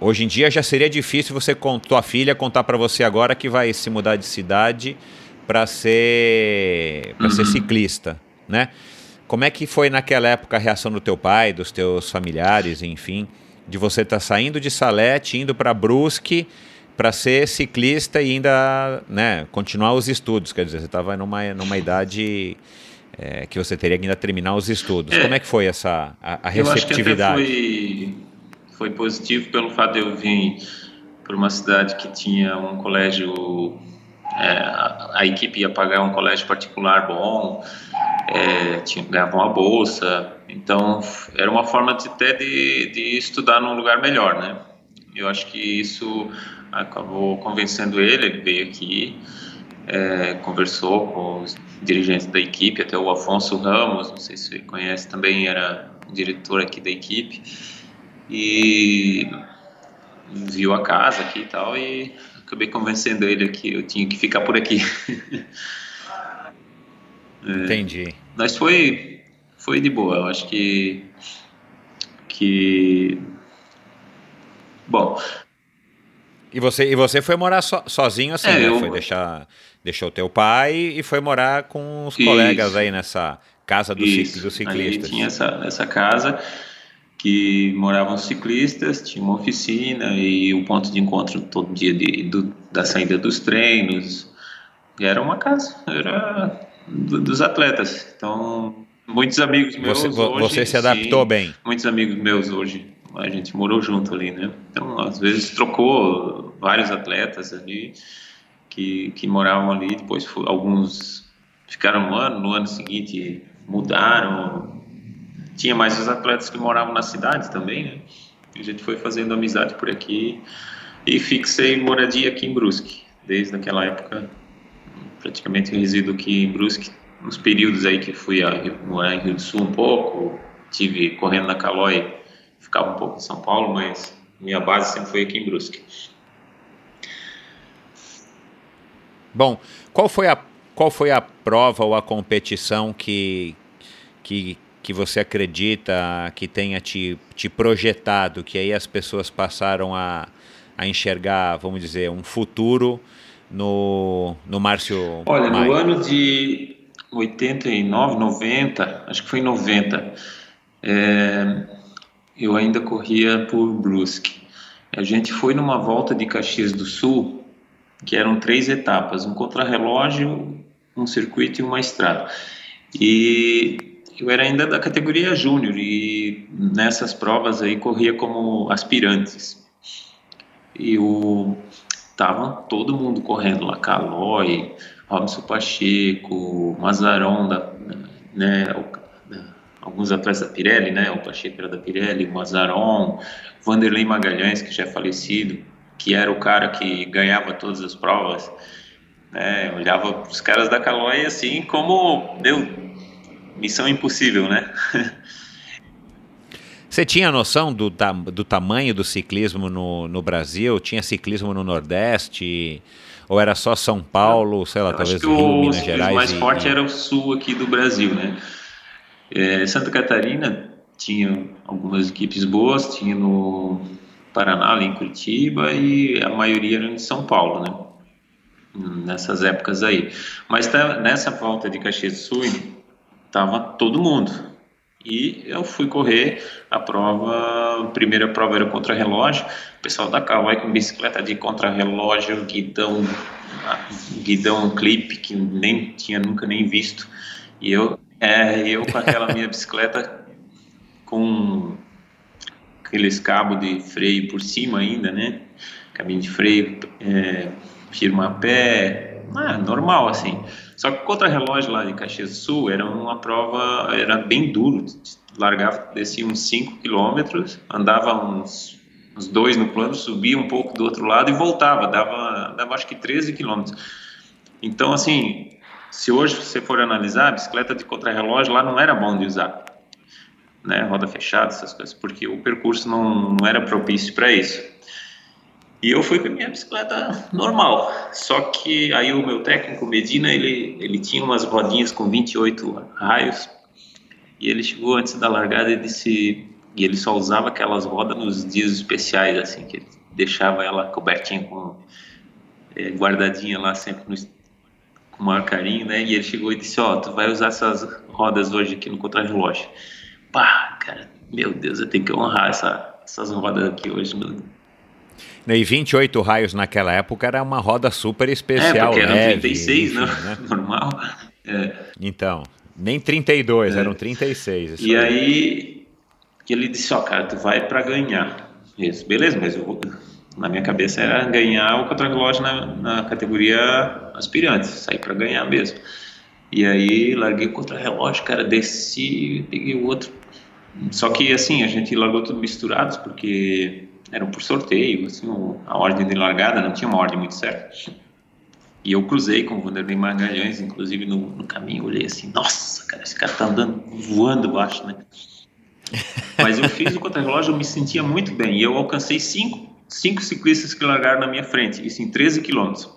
B: Hoje em dia já seria difícil você com tua filha contar para você agora que vai se mudar de cidade para ser para uhum. ser ciclista, né? Como é que foi naquela época a reação do teu pai, dos teus familiares, enfim, de você estar tá saindo de Salete, indo para Brusque para ser ciclista e ainda, né, continuar os estudos, quer dizer, você estava numa numa idade é, que você teria que ainda terminar os estudos. É, Como é que foi essa a, a receptividade?
A: Eu acho que até foi foi positivo pelo fato de eu vir para uma cidade que tinha um colégio, é, a, a, equipe ia pagar um colégio particular bom, é, tinha, ganhava uma bolsa, então era uma forma de, até de, de estudar num lugar melhor, né? Eu acho que isso acabou convencendo ele, ele veio aqui, é, conversou com os dirigentes da equipe, até o Afonso Ramos, não sei se você conhece, também era diretor aqui da equipe, e viu a casa aqui e tal e acabei convencendo ele que eu tinha que ficar por aqui.
B: é, Entendi.
A: Mas foi foi de boa, eu acho que que bom.
B: E você e você foi morar so, sozinho assim, é, né? eu... Foi deixar deixou teu pai e foi morar com os Isso. colegas aí nessa casa dos, Isso. dos ciclistas.
A: Aí tinha essa essa casa que moravam ciclistas, tinha uma oficina e um ponto de encontro todo dia de, do, da saída dos treinos. Era uma casa, era do, dos atletas. Então, muitos amigos meus
B: você,
A: hoje...
B: Você se adaptou
A: sim,
B: bem?
A: Muitos amigos meus hoje, a gente morou junto ali, né? Então, às vezes trocou vários atletas ali que, que moravam ali, depois alguns ficaram um ano, no ano seguinte mudaram, tinha mais os atletas que moravam na cidade também, né? A gente foi fazendo amizade por aqui e fixei moradia aqui em Brusque. Desde aquela época, praticamente resido aqui em Brusque uns períodos aí que fui a morar em Rio do Sul um pouco, tive correndo na Calói, ficava um pouco em São Paulo, mas minha base sempre foi aqui em Brusque.
B: Bom, qual foi a qual foi a prova ou a competição que que, que você acredita que tenha te, te projetado, que aí as pessoas passaram a, a enxergar, vamos dizer, um futuro no, no Márcio
A: Olha, Maia. no ano de 89, 90, acho que foi em 90, é, eu ainda corria por Brusque. A gente foi numa volta de Caxias do Sul, que eram três etapas, um contrarrelógio, um circuito e uma estrada. E eu era ainda da categoria júnior e nessas provas aí corria como aspirantes. E o tava todo mundo correndo lá, Calói, Robson Pacheco, Mazaron, da, né, alguns atletas da Pirelli, né, o Pacheco era da Pirelli, o Mazaron, Vanderlei Magalhães, que já é falecido, que era o cara que ganhava todas as provas, né, olhava os caras da Calói assim como, meu, missão impossível, né?
B: Você tinha noção do, do tamanho do ciclismo no, no Brasil? Tinha ciclismo no Nordeste? Ou era só São Paulo, sei lá,
A: Eu
B: talvez
A: Rio, o Minas Gerais? O mais e, forte era o sul aqui do Brasil, né? É, Santa Catarina tinha algumas equipes boas, tinha no Paraná, ali em Curitiba, e a maioria era em São Paulo, né? Nessas épocas aí. Mas tá, nessa volta de Caxias do Sul, tava todo mundo e eu fui correr a prova, a primeira prova era contra-relógio, o pessoal da vai com bicicleta de contra-relógio, guidão, guidão clipe que nem tinha nunca nem visto. E eu, é, eu com aquela minha bicicleta com aqueles cabos de freio por cima ainda, né? Cabinho de freio, é, firma a pé, ah, normal assim. Só que o contra-relógio lá de Caxias do Sul era uma prova, era bem duro. Largava, descia uns 5 quilômetros, andava uns, uns dois no plano, subia um pouco do outro lado e voltava, dava, dava acho que 13 quilômetros. Então, assim, se hoje você for analisar, a bicicleta de contra-relógio lá não era bom de usar. Né, roda fechada, essas coisas, porque o percurso não, não era propício para isso. E eu fui com a minha bicicleta normal. Só que aí o meu técnico, Medina, ele, ele tinha umas rodinhas com 28 raios. E ele chegou antes da largada e disse. E ele só usava aquelas rodas nos dias especiais, assim, que ele deixava ela cobertinha com. É, guardadinha lá sempre no, com o maior carinho, né? E ele chegou e disse: Ó, oh, tu vai usar essas rodas hoje aqui no contrarrelógio. Pá, cara, meu Deus, eu tenho que honrar essa, essas rodas aqui hoje no,
B: e 28 raios naquela época era uma roda super especial.
A: É, porque eram 36, enfim, né? Normal. É.
B: Então, nem 32, é. eram 36.
A: E aí. aí ele disse, ó, cara, tu vai para ganhar. Isso, beleza, mas eu vou, na minha cabeça era ganhar o contra-relógio na, na, categoria aspirante, sair para ganhar mesmo. E aí larguei o contra-relógio, cara, desci, peguei o outro. Só que assim, a gente largou tudo misturados, porque eram por sorteio, assim, a ordem de largada não tinha uma ordem muito certa. E eu cruzei com o Vanderlei Magalhães, inclusive no, no caminho, olhei assim, nossa, cara, esse cara tá andando, voando baixo, né? Mas eu fiz o contra-relógio, eu me sentia muito bem, e eu alcancei cinco, cinco ciclistas que largaram na minha frente, isso em 13 quilômetros.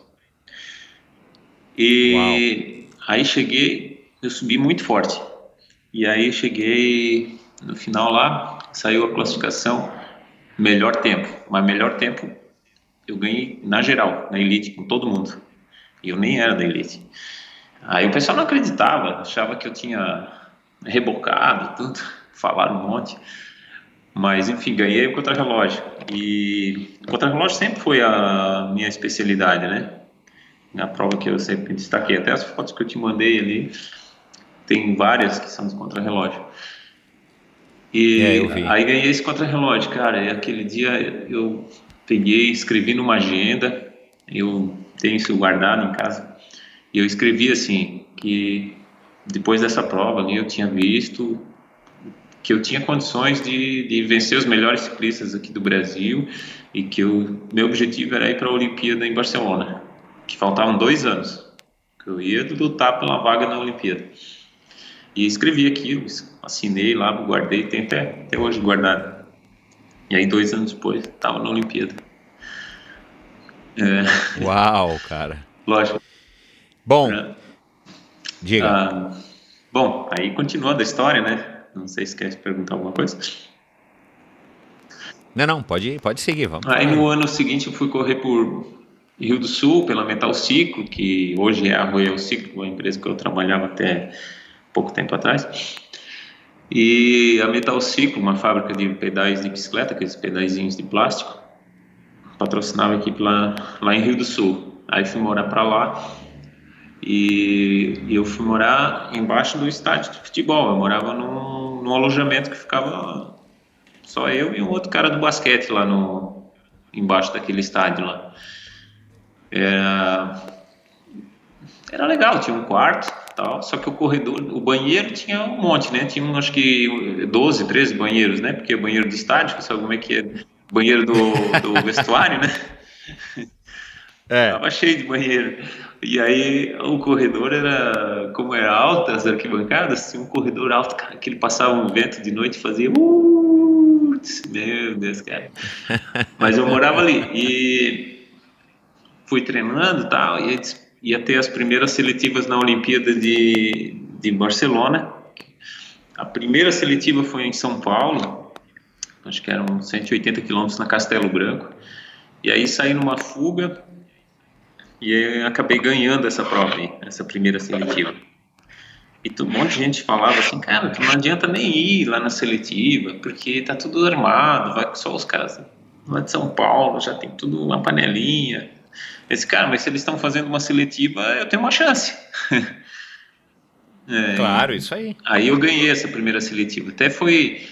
A: E Uau. aí cheguei, eu subi muito forte, e aí cheguei no final lá, saiu a classificação, melhor tempo. Mas melhor tempo eu ganhei na geral, na elite, com todo mundo. Eu nem era da elite. Aí o pessoal não acreditava, achava que eu tinha rebocado, tudo, falaram um monte. Mas enfim, ganhei o contra-relógio. E o contra-relógio sempre foi a minha especialidade, né? A prova que eu sempre destaquei. Até as fotos que eu te mandei ali, tem várias que são de contra-relógio. E é, aí ganhei esse contra-relógio, cara. E aquele dia eu peguei, escrevi numa agenda, eu tenho isso guardado em casa, e eu escrevi assim, que depois dessa prova ali eu tinha visto que eu tinha condições de, de vencer os melhores ciclistas aqui do Brasil e que o meu objetivo era ir para a Olimpíada em Barcelona, que faltavam dois anos. Eu ia lutar pela vaga na Olimpíada. E escrevi aquilo, assinei lá, guardei, tem até, até hoje guardado. E aí, dois anos depois, estava na Olimpíada.
B: É. Uau, cara.
A: Lógico.
B: Bom, é. diga.
A: Ah, bom, aí continuando a história, né? Não sei se quer perguntar alguma coisa.
B: Não, não, pode, pode seguir, vamos.
A: Aí no ano seguinte eu fui correr por Rio do Sul, pela Metal Ciclo, que hoje é a Royal Ciclo, uma empresa que eu trabalhava até pouco tempo atrás. E a Metal Ciclo, uma fábrica de pedais de bicicleta, aqueles pedaizinhos de plástico, patrocinava a equipe lá, lá em Rio do Sul. Aí fui morar para lá e, e, eu fui morar embaixo do estádio de futebol. Eu morava num, num alojamento que ficava só eu e um outro cara do basquete lá no embaixo daquele estádio lá. Era, era legal, tinha um quarto, tal, só que o corredor, o banheiro tinha um monte, né? Tinha acho que 12, 13 banheiros, né? Porque é banheiro de estádio, sabe como é que é? Banheiro do, do vestuário, né? É. Tava cheio de banheiro. E aí o corredor era, como era alto, as arquibancadas, tinha um corredor alto, cara, que ele passava um vento de noite e fazia. Uh, meu Deus, cara. Mas eu morava ali. E fui treinando e tal, e ia ter as primeiras seletivas na Olimpíada de, de Barcelona. A primeira seletiva foi em São Paulo, acho que eram 180 quilômetros na Castelo Branco. E aí saí numa fuga e acabei ganhando essa prova aí, essa primeira seletiva. E um monte de gente falava assim, cara, tu não adianta nem ir lá na seletiva, porque tá tudo armado, vai só os caras lá de São Paulo, já tem tudo uma panelinha. Esse cara, mas se eles estão fazendo uma seletiva, eu tenho uma chance.
B: é, claro, isso aí.
A: Aí eu ganhei essa primeira seletiva. Até foi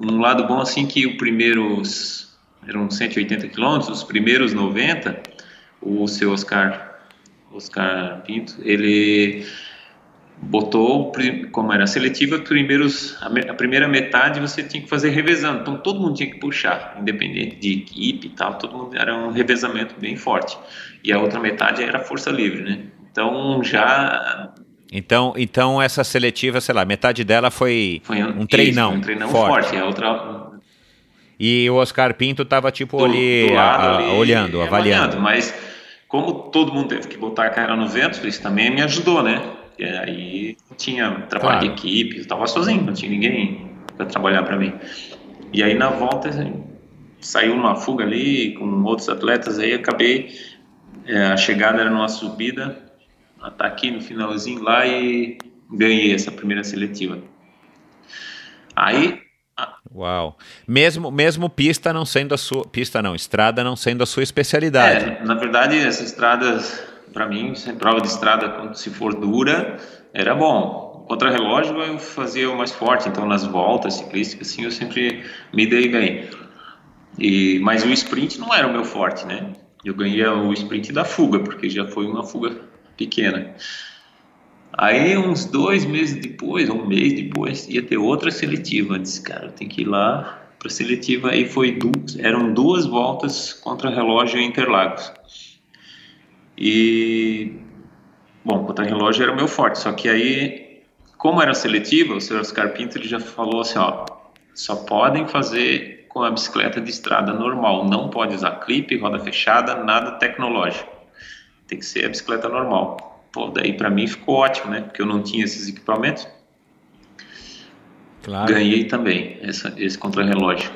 A: um lado bom assim que os primeiros eram 180 quilômetros, os primeiros 90 o seu Oscar, Oscar Pinto, ele botou, como era seletiva, primeiros, a, primeira metade você tinha que fazer revezando, então todo mundo tinha que puxar, independente de equipe e tal, todo mundo era um revezamento bem forte. E a outra metade era força livre, né? Então já
B: então, então essa seletiva, sei lá, metade dela foi, foi um, treinão, isso, um treinão forte. forte.
A: A outra
B: e o Oscar Pinto estava tipo do, ali, do a, a, ali, olhando, avaliando.
A: Mas como todo mundo teve que botar a cara no vento, isso também me ajudou, né? E aí tinha trabalho claro. de equipe, eu estava sozinho, não tinha ninguém para trabalhar para mim. E aí na volta assim, saiu uma fuga ali com outros atletas, aí acabei é, a chegada era numa subida, aqui no finalzinho lá e ganhei essa primeira seletiva. Aí
B: Uau. Mesmo, mesmo pista não sendo a sua. Pista não, estrada não sendo a sua especialidade.
A: É, na verdade, essas estradas, para mim, prova de estrada, se for dura, era bom. Contra relógio eu fazia o mais forte, então nas voltas ciclísticas, assim, eu sempre me dei bem. E, mas o sprint não era o meu forte, né? Eu ganhei o sprint da fuga, porque já foi uma fuga pequena. Aí, uns dois meses depois, um mês depois, ia ter outra seletiva. Eu disse, cara, tem que ir lá para seletiva. Aí foi duas, eram duas voltas contra relógio em Interlagos. E, bom, contra relógio era o meu forte. Só que aí, como era seletiva, o senhor Oscar Pinto ele já falou assim: ó, só podem fazer com a bicicleta de estrada normal. Não pode usar clipe, roda fechada, nada tecnológico. Tem que ser a bicicleta normal. Pô, daí para mim ficou ótimo, né? Porque eu não tinha esses equipamentos. Claro. Ganhei também essa, esse contrarrelógio.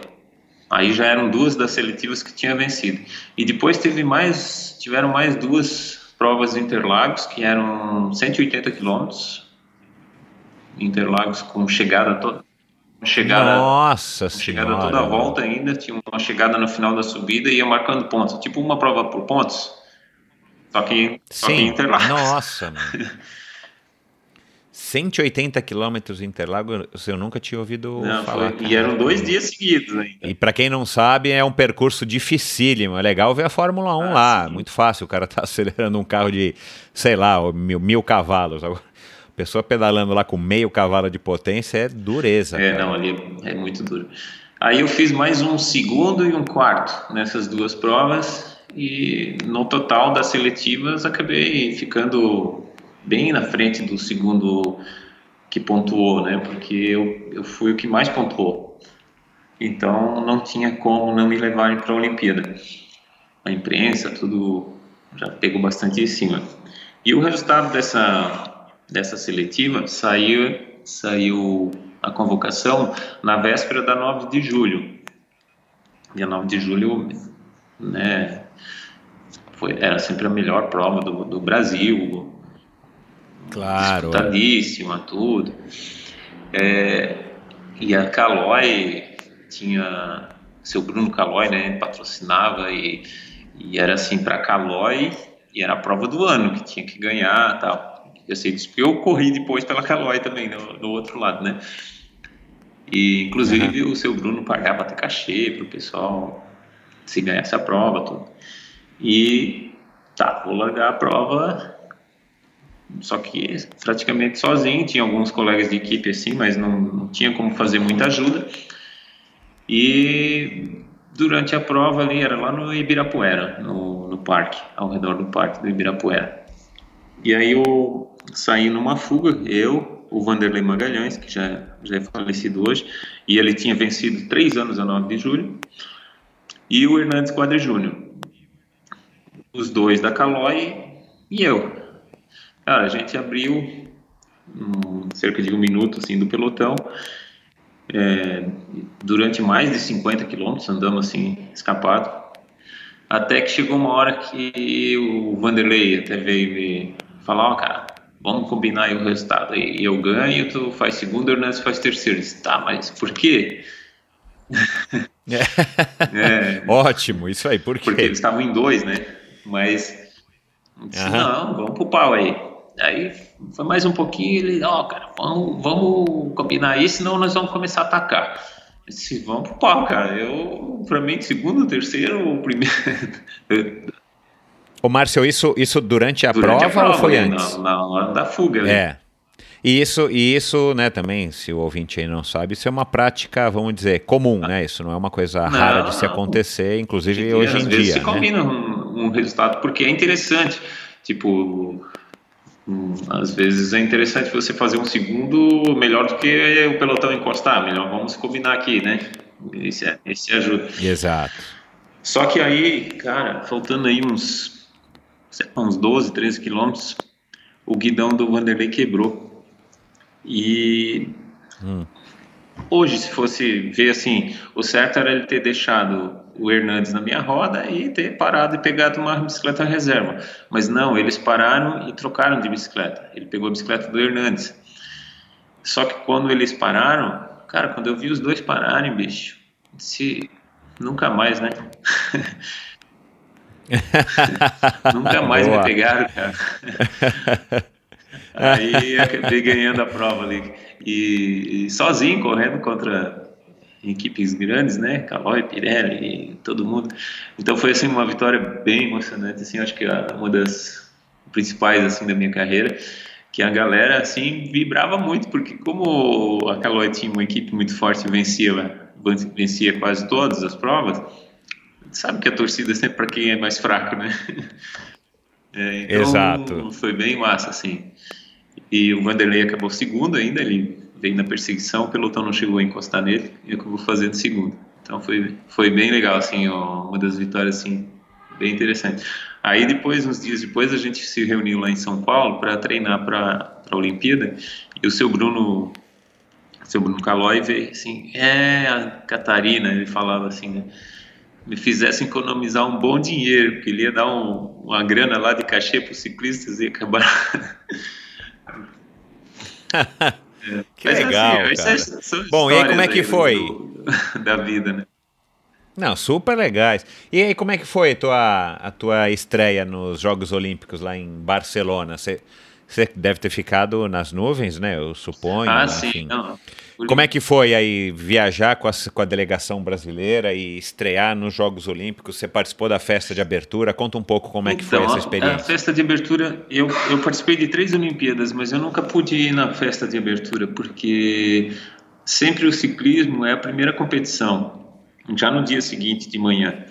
A: Aí já eram duas das seletivas que tinha vencido. E depois teve mais, tiveram mais duas provas de Interlagos que eram 180 quilômetros. Interlagos com chegada toda. Chegada,
B: Nossa
A: chegada toda a volta ainda, tinha uma chegada no final da subida e ia marcando pontos, tipo uma prova por pontos. Só que, só Sim. que Interlagos.
B: Nossa, mano. 180 quilômetros Interlagos, eu nunca tinha ouvido não, falar.
A: Foi, e eram dois dias seguidos ainda.
B: E para quem não sabe, é um percurso dificílimo. É legal ver a Fórmula 1 ah, lá, sim. muito fácil. O cara tá acelerando um carro de, sei lá, mil, mil cavalos. A pessoa pedalando lá com meio cavalo de potência é dureza.
A: É, cara. não, ali é muito duro. Aí eu fiz mais um segundo e um quarto nessas duas provas e no total das seletivas acabei ficando bem na frente do segundo que pontuou, né? Porque eu, eu fui o que mais pontuou. Então não tinha como não me levarem para a Olimpíada. A imprensa, tudo já pegou bastante em cima. E o resultado dessa, dessa seletiva saiu, saiu a convocação na véspera da 9 de julho. Dia 9 de julho, né, foi, era sempre a melhor prova do, do Brasil.
B: Claro.
A: Disputadíssima, tudo. É, e a Calói tinha seu Bruno Calói, né, patrocinava e, e era assim para Calói e era a prova do ano que tinha que ganhar, tal. Eu sei disso porque eu corri depois pela Calói também no, no outro lado, né? E inclusive uhum. o seu Bruno pagava até cachê para o pessoal se ganhasse a prova, tudo. E tá, vou largar a prova, só que praticamente sozinho, tinha alguns colegas de equipe assim, mas não, não tinha como fazer muita ajuda. E durante a prova ali, era lá no Ibirapuera, no, no parque, ao redor do parque do Ibirapuera. E aí eu saí numa fuga, eu, o Vanderlei Magalhães, que já, já é falecido hoje, e ele tinha vencido três anos a 9 de julho, e o Hernandes Quadri Júnior. Os dois da Caloi e eu. Cara, a gente abriu um, cerca de um minuto assim do pelotão é, durante mais de 50 quilômetros andamos assim, escapado. Até que chegou uma hora que o Vanderlei até veio me falar: Ó, oh, cara, vamos combinar aí o resultado. E eu ganho, tu faz segundo, o Hernandes faz terceiro. disse, tá, mas por quê?
B: É. Ótimo, isso aí, por quê?
A: Porque eles estavam em dois, né? Mas, disse, não, vamos pro pau aí. Aí foi mais um pouquinho, ele, ó, oh, cara, vamos, vamos combinar isso, senão nós vamos começar a atacar. Se vamos pro pau, cara. Eu, pra mim, segundo, terceiro, primeiro.
B: Ô, Márcio, isso, isso durante a, durante prova, a prova, ou foi antes?
A: Na, hora da fuga, né?
B: É. E isso, e isso, né, também, se o ouvinte aí não sabe, isso é uma prática, vamos dizer, comum, né? Isso não é uma coisa não, rara de se acontecer, inclusive hoje em dia. Se
A: né? combina um, um resultado, porque é interessante. Tipo, Hum, às vezes é interessante você fazer um segundo melhor do que o pelotão encostar. Melhor vamos combinar aqui, né? Esse, é, esse ajuda.
B: Exato.
A: Só que aí, cara, faltando aí uns, uns 12, 13 quilômetros, o guidão do Vanderlei quebrou. E hum. Hoje, se fosse ver assim, o certo era ele ter deixado o Hernandes na minha roda e ter parado e pegado uma bicicleta reserva. Mas não, eles pararam e trocaram de bicicleta. Ele pegou a bicicleta do Hernandes. Só que quando eles pararam, cara, quando eu vi os dois pararem, bicho, disse, nunca mais, né? nunca mais Boa. me pegaram, cara. Aí acabei ganhando a prova ali. E, e sozinho, correndo contra equipes grandes, né? Caloi, Pirelli, todo mundo. Então foi assim uma vitória bem emocionante, assim, acho que uma das principais assim da minha carreira, que a galera assim vibrava muito porque como a Caloi tinha uma equipe muito forte, vencia vencia quase todas as provas. Sabe que a torcida é sempre para quem é mais fraco, né? É, então,
B: Exato.
A: Foi bem massa, assim. E o Vanderlei acabou segundo ainda, ele veio na perseguição, o pelotão não chegou a encostar nele e acabou fazendo segundo. Então foi, foi bem legal, assim, uma das vitórias, assim, bem interessante. Aí depois, uns dias depois, a gente se reuniu lá em São Paulo para treinar para a Olimpíada e o seu Bruno, seu Bruno Calói veio assim, é, a Catarina, ele falava assim, né, me fizesse economizar um bom dinheiro, porque ele ia dar um, uma grana lá de cachê para os ciclistas e acabar...
B: Que Mas, legal, assim, cara. Bom, e aí como é que foi? Do,
A: da vida, né?
B: Não, super legais. E aí, como é que foi a tua, a tua estreia nos Jogos Olímpicos lá em Barcelona? Você deve ter ficado nas nuvens, né? Eu suponho.
A: Ah, enfim. sim. Não.
B: Como é que foi aí viajar com a, com a delegação brasileira e estrear nos Jogos Olímpicos? Você participou da festa de abertura? Conta um pouco como é que foi essa então, experiência.
A: A festa de abertura, eu, eu participei de três Olimpíadas, mas eu nunca pude ir na festa de abertura, porque sempre o ciclismo é a primeira competição, já no dia seguinte de manhã.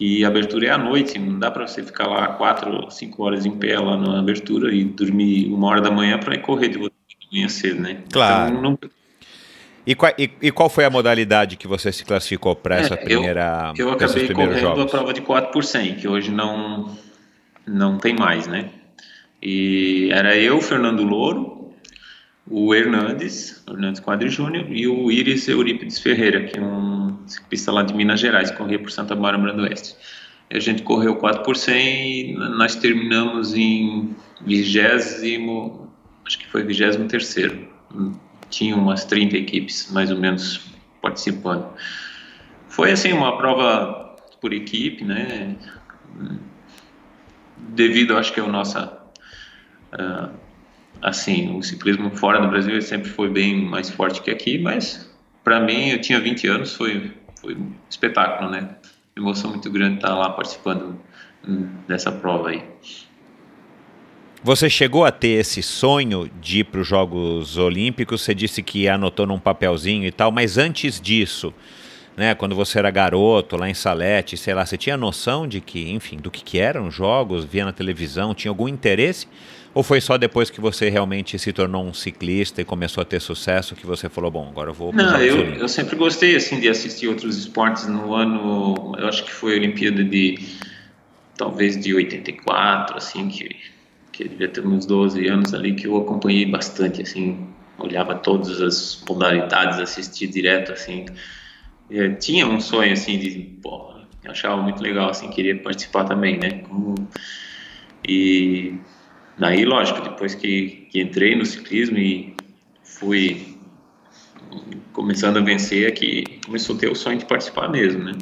A: E a abertura é à noite, não dá para você ficar lá quatro, cinco horas em pé lá na abertura e dormir uma hora da manhã para ir correr de manhã cedo, né?
B: Claro. Então, não... e, qual, e, e, qual foi a modalidade que você se classificou para essa é, primeira
A: Eu, eu acabei correndo jogos? a prova de 4 por 100, que hoje não, não tem mais, né? E era eu, Fernando Louro, o Hernandes, Hernandes Quadri Júnior, e o Iris Eurípides Ferreira, que é um ciclista lá de Minas Gerais, corria por Santa Bárbara do Oeste. A gente correu 4 por 100 e nós terminamos em vigésimo, acho que foi vigésimo terceiro. Tinha umas 30 equipes, mais ou menos, participando. Foi, assim, uma prova por equipe, né? Devido, acho que é a nossa... Uh, assim, o ciclismo fora do Brasil sempre foi bem mais forte que aqui, mas para mim, eu tinha 20 anos, foi, foi um espetáculo, né? Emoção muito grande estar lá participando dessa prova aí.
B: Você chegou a ter esse sonho de ir para os Jogos Olímpicos? Você disse que anotou num papelzinho e tal, mas antes disso, né, quando você era garoto lá em Salete, sei lá, você tinha noção de que, enfim, do que, que eram os jogos, via na televisão, tinha algum interesse? Ou foi só depois que você realmente se tornou um ciclista e começou a ter sucesso que você falou, bom, agora eu vou...
A: Não, eu, eu sempre gostei, assim, de assistir outros esportes no ano, eu acho que foi a Olimpíada de, talvez de 84, assim, que, que devia ter uns 12 anos ali, que eu acompanhei bastante, assim, olhava todas as modalidades, assistia direto, assim, eu tinha um sonho, assim, de, pô, eu achava muito legal, assim, queria participar também, né, Como, e Daí, lógico, depois que, que entrei no ciclismo e fui começando a vencer, é que começou a ter o sonho de participar mesmo, né?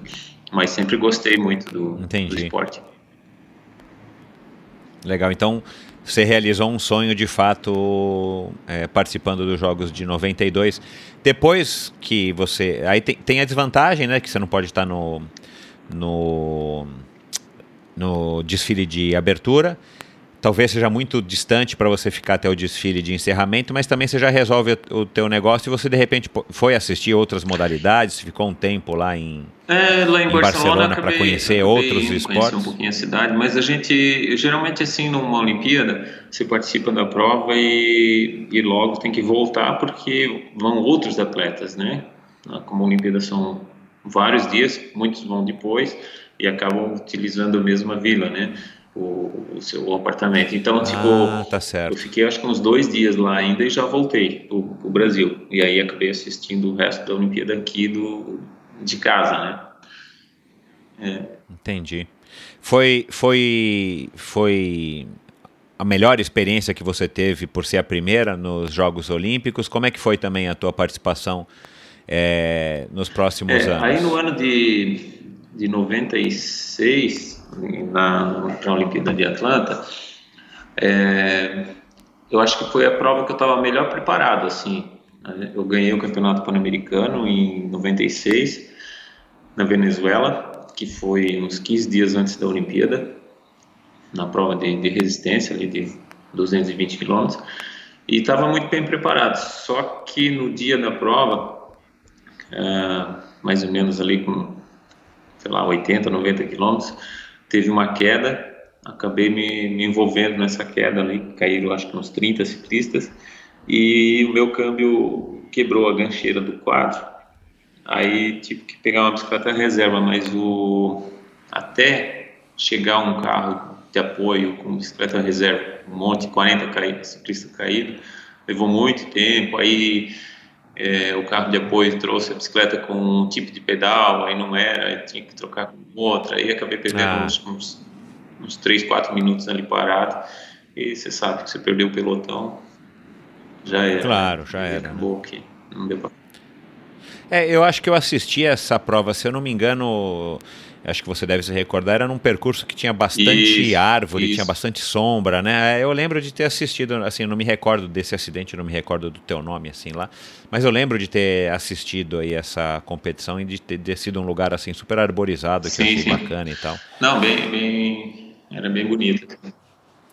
A: Mas sempre gostei muito do, do esporte.
B: Legal, então você realizou um sonho de fato é, participando dos Jogos de 92. Depois que você. Aí tem, tem, a desvantagem, né? Que você não pode estar no, no, no desfile de abertura talvez seja muito distante para você ficar até o desfile de encerramento, mas também você já resolve o teu negócio e você de repente foi assistir outras modalidades, ficou um tempo lá em,
A: é, lá em, em Barcelona, Barcelona
B: para conhecer outros esportes.
A: um pouquinho a cidade, mas a gente geralmente assim numa Olimpíada você participa da prova e, e logo tem que voltar porque vão outros atletas, né? Como a Olimpíada são vários dias, muitos vão depois e acabam utilizando a mesma vila, né? O, o seu apartamento. Então, tipo,
B: ah, tá certo.
A: eu fiquei acho que uns dois dias lá ainda e já voltei pro, pro Brasil. E aí acabei assistindo o resto da Olimpíada aqui do, de casa, né?
B: É. Entendi. Foi, foi, foi a melhor experiência que você teve por ser a primeira nos Jogos Olímpicos? Como é que foi também a tua participação é, nos próximos é, anos?
A: Aí no ano de, de 96 na, na Olimpíada de Atlanta, é, eu acho que foi a prova que eu estava melhor preparado, assim. Eu ganhei o Campeonato Pan-Americano em 96, na Venezuela, que foi uns 15 dias antes da Olimpíada, na prova de, de resistência ali de 220 quilômetros, e estava muito bem preparado. Só que no dia da prova, é, mais ou menos ali com, sei lá, 80, 90 quilômetros, teve uma queda, acabei me, me envolvendo nessa queda ali, caíram acho que uns 30 ciclistas, e o meu câmbio quebrou a gancheira do quadro, aí tive que pegar uma bicicleta reserva, mas o até chegar um carro de apoio com bicicleta reserva, um monte, 40 caídos, ciclistas caídos, levou muito tempo, aí é, o carro de apoio trouxe a bicicleta com um tipo de pedal, aí não era, tinha que trocar com outra, aí acabei perdendo ah. uns, uns, uns 3, 4 minutos ali parado, e você sabe que você perdeu o pelotão, já era.
B: Claro, já era.
A: Acabou né? que não deu pra...
B: É, eu acho que eu assisti essa prova, se eu não me engano, acho que você deve se recordar, era num percurso que tinha bastante isso, árvore, isso. tinha bastante sombra, né? É, eu lembro de ter assistido, assim, não me recordo desse acidente, não me recordo do teu nome, assim, lá, mas eu lembro de ter assistido aí essa competição e de ter, ter sido um lugar, assim, super arborizado, que sim, eu achei sim. bacana e tal.
A: Não, bem, bem, era bem bonito.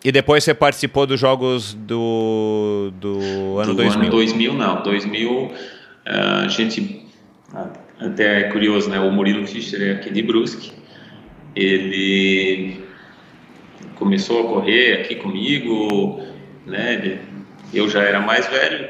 B: E depois você participou dos jogos do, do ano do 2000? ano
A: 2000, não. 2000, a gente até é curioso, né? O Murilo Fischer é aqui de Brusque ele começou a correr aqui comigo, né? Eu já era mais velho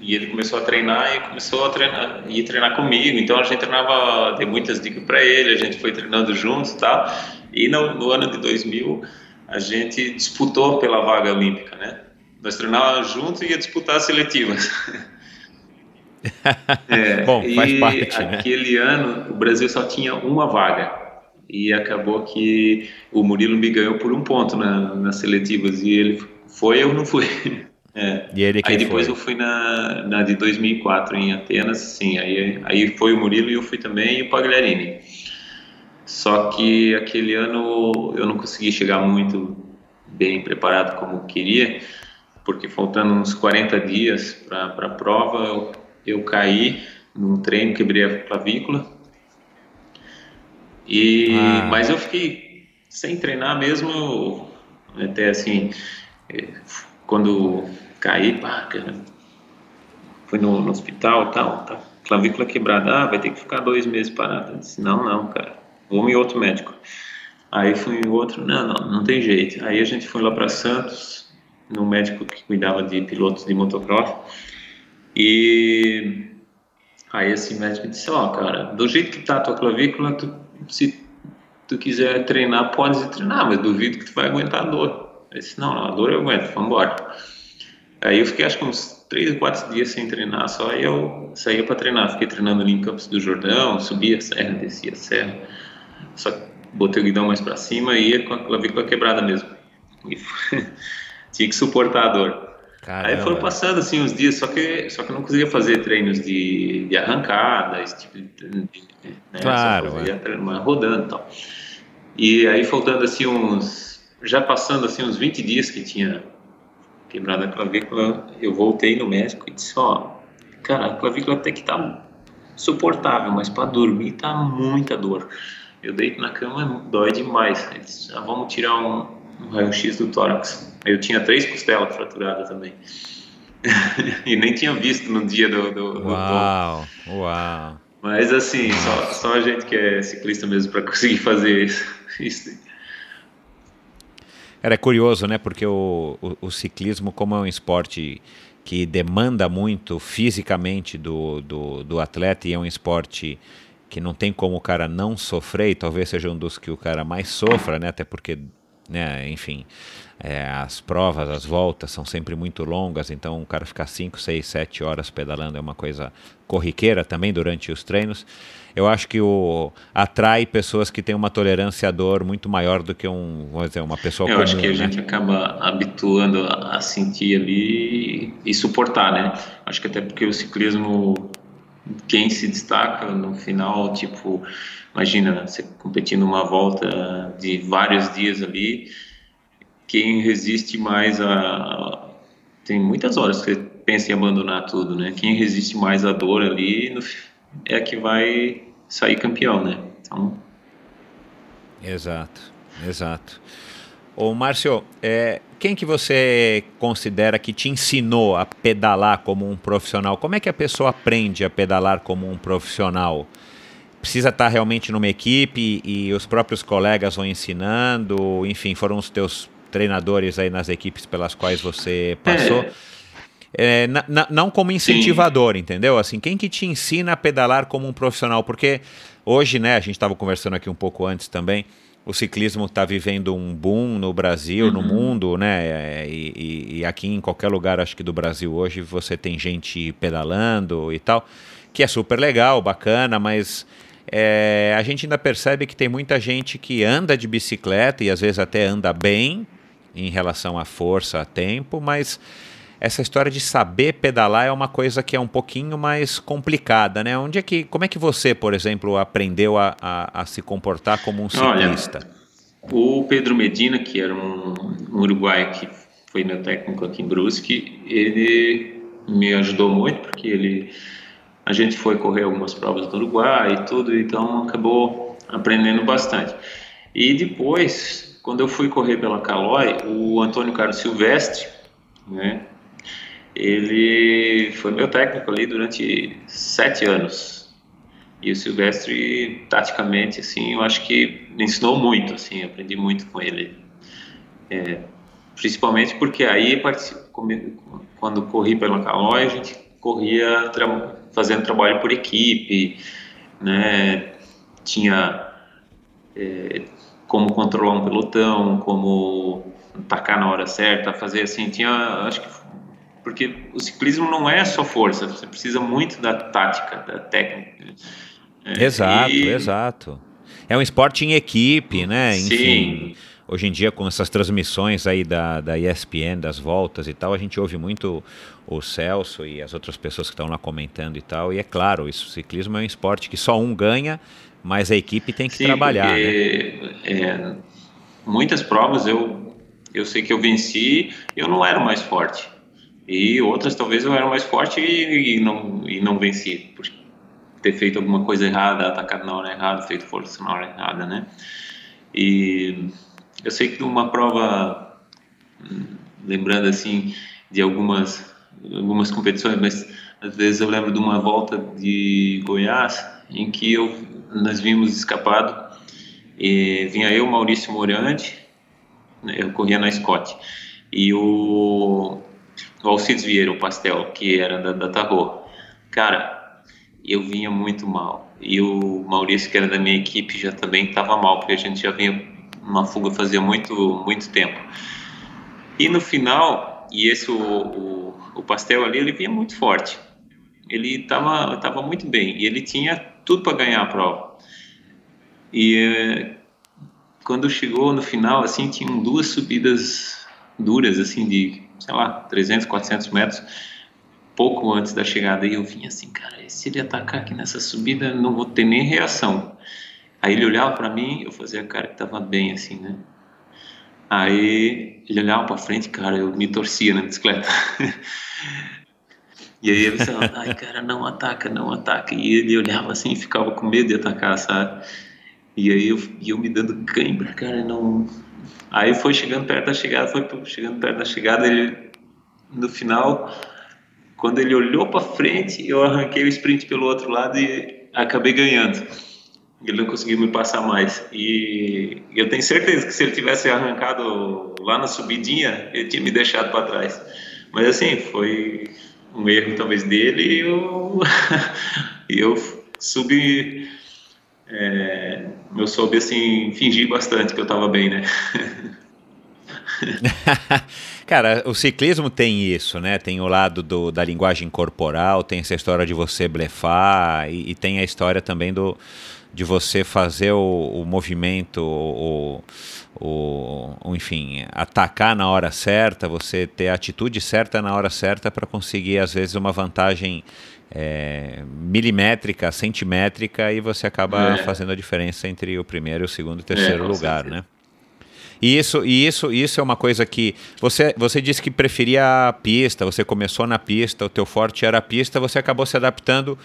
A: e ele começou a treinar e começou a treinar e treinar comigo. Então a gente treinava, dei muitas dicas para ele, a gente foi treinando juntos, tal. E no, no, ano de 2000 a gente disputou pela vaga olímpica, né? Nós treinávamos juntos e ia disputar as seletivas.
B: é, Bom, faz parte,
A: né? aquele ano o Brasil só tinha uma vaga e acabou que o Murilo me ganhou por um ponto na, nas seletivas e ele foi eu não fui é.
B: e ele
A: aí depois
B: foi?
A: eu fui na, na de 2004 em Atenas sim aí aí foi o Murilo e eu fui também e o Pagliarini só que aquele ano eu não consegui chegar muito bem preparado como queria porque faltando uns 40 dias para a prova eu, eu caí num treino quebrei a clavícula e, ah. Mas eu fiquei sem treinar mesmo, até assim, é, quando caí, pá, cara, fui no, no hospital tal, tá, clavícula quebrada, ah, vai ter que ficar dois meses parado. Eu disse, não, não, cara, um e outro médico. Aí fui em outro, não, não, não tem jeito. Aí a gente foi lá para Santos, no médico que cuidava de pilotos de motocross, e aí esse médico disse, ó, oh, cara, do jeito que tá a tua clavícula, tu se tu quiser treinar, pode treinar, mas duvido que tu vai aguentar a dor. Eu disse, não, a dor eu aguento, vamos embora. Aí eu fiquei acho que uns 3 ou 4 dias sem treinar só, eu saía para treinar. Fiquei treinando ali em Campos do Jordão, subia a serra, descia a serra. Só botei o guidão mais para cima e ia com a clavícula quebrada mesmo. E tinha que suportar a dor. Caramba. Aí foram passando assim uns dias, só que só que eu não conseguia fazer treinos de, de arrancada, esse tipo de, de
B: né? Claro, só fazia
A: é. rodando e tal. E aí faltando assim uns já passando assim uns 20 dias que tinha quebrado a clavícula, eu voltei no médico e disse, ó, cara, a clavícula até que tá suportável, mas para dormir tá muita dor. Eu deito na cama, dói demais. Ele disse, ah, vamos tirar um, um raio-x do tórax. Eu tinha três costelas fraturadas também. e nem tinha visto no dia do. do
B: uau, do uau.
A: Mas assim, só, só a gente que é ciclista mesmo para conseguir fazer isso.
B: Era curioso, né? Porque o, o, o, ciclismo, como é um esporte que demanda muito fisicamente do, do, do atleta e é um esporte que não tem como o cara não sofrer, e talvez seja um dos que o cara mais sofra, né? Até porque né? Enfim, é, as provas, as voltas são sempre muito longas, então o cara ficar 5, 6, 7 horas pedalando é uma coisa corriqueira também durante os treinos. Eu acho que o atrai pessoas que têm uma tolerância à dor muito maior do que um, vamos dizer, uma pessoa
A: Eu
B: comum,
A: acho que a
B: né?
A: gente acaba habituando a sentir ali e suportar, né? Acho que até porque o ciclismo quem se destaca no final, tipo, imagina você competindo uma volta de vários dias ali, quem resiste mais a tem muitas horas que você pensa em abandonar tudo, né? Quem resiste mais à dor ali é que vai sair campeão, né? Então...
B: Exato, exato. Ô Márcio, é, quem que você considera que te ensinou a pedalar como um profissional? Como é que a pessoa aprende a pedalar como um profissional? Precisa estar realmente numa equipe e os próprios colegas vão ensinando? Enfim, foram os teus treinadores aí nas equipes pelas quais você passou? É. É, não como incentivador, Sim. entendeu? Assim, quem que te ensina a pedalar como um profissional? Porque hoje, né, a gente estava conversando aqui um pouco antes também, o ciclismo está vivendo um boom no Brasil, uhum. no mundo, né? E, e, e, aqui em qualquer lugar, acho que do Brasil hoje, você tem gente pedalando e tal, que é super legal, bacana, mas é, a gente ainda percebe que tem muita gente que anda de bicicleta e às vezes até anda bem em relação à força, a tempo, mas essa história de saber pedalar é uma coisa que é um pouquinho mais complicada, né? Onde é que, como é que você, por exemplo, aprendeu a, a, a se comportar como um ciclista?
A: Olha, o Pedro Medina, que era um, um uruguaio que foi meu técnico aqui em Brusque, ele me ajudou muito porque ele a gente foi correr algumas provas no Uruguai e tudo, então acabou aprendendo bastante. E depois, quando eu fui correr pela Caloi, o Antônio Carlos Silvestre, né, ele foi meu técnico ali durante sete anos. E o Silvestre, taticamente, assim, eu acho que me ensinou muito, assim, aprendi muito com ele. É, principalmente porque aí, quando corri pela Calói, a gente corria fazendo trabalho por equipe, né? Tinha é, como controlar um pelotão, como atacar na hora certa, fazer assim, tinha, acho que porque o ciclismo não é só força, você precisa muito da tática, da técnica.
B: É, exato, e... exato. É um esporte em equipe, né?
A: Enfim, Sim.
B: Hoje em dia, com essas transmissões aí da, da ESPN, das voltas e tal, a gente ouve muito o Celso e as outras pessoas que estão lá comentando e tal. E é claro, isso, o ciclismo é um esporte que só um ganha, mas a equipe tem que Sim, trabalhar.
A: Porque, né? é, muitas provas eu, eu sei que eu venci, eu não era mais forte e outras talvez eu era mais forte e, e, não, e não venci, por ter feito alguma coisa errada, atacado na hora errada, feito força na hora errada, né? E eu sei que numa prova, lembrando assim de algumas, algumas competições, mas às vezes eu lembro de uma volta de Goiás em que eu, nós vimos escapado e vinha eu, Maurício Morante, né, eu corria na Scott, e o o Alcides Vieira, o Pastel, que era da, da Tarro. Cara, eu vinha muito mal. E o Maurício, que era da minha equipe, já também estava mal, porque a gente já vinha uma fuga fazia muito, muito tempo. E no final, e esse o, o, o Pastel ali, ele vinha muito forte. Ele estava tava muito bem e ele tinha tudo para ganhar a prova. E eh, quando chegou no final, assim, tinham duas subidas duras, assim, de sei lá, 300, 400 metros, pouco antes da chegada. E eu vinha assim, cara, se ele atacar aqui nessa subida, não vou ter nem reação. Aí ele olhava para mim, eu fazia a cara que tava bem, assim, né? Aí ele olhava para frente, cara, eu me torcia na bicicleta. e aí ele falava, ai, cara, não ataca, não ataca. E ele olhava assim ficava com medo de atacar, sabe? E aí eu, eu me dando cãibra, cara, não, Aí foi chegando perto da chegada, foi chegando perto da chegada, ele no final, quando ele olhou para frente, eu arranquei o sprint pelo outro lado e acabei ganhando. Ele não conseguiu me passar mais. E eu tenho certeza que se ele tivesse arrancado lá na subidinha, ele tinha me deixado para trás. Mas assim, foi um erro talvez dele e eu, eu subi é, eu soube assim fingir bastante que eu estava bem, né?
B: Cara, o ciclismo tem isso, né? Tem o lado do, da linguagem corporal, tem essa história de você blefar e, e tem a história também do de você fazer o, o movimento, o, o, o, enfim, atacar na hora certa, você ter a atitude certa na hora certa para conseguir às vezes uma vantagem é, milimétrica, centimétrica, e você acaba é. fazendo a diferença entre o primeiro, o segundo e o terceiro é, lugar, né? E isso, e isso, isso é uma coisa que você, você disse que preferia a pista. Você começou na pista, o teu forte era a pista. Você acabou se adaptando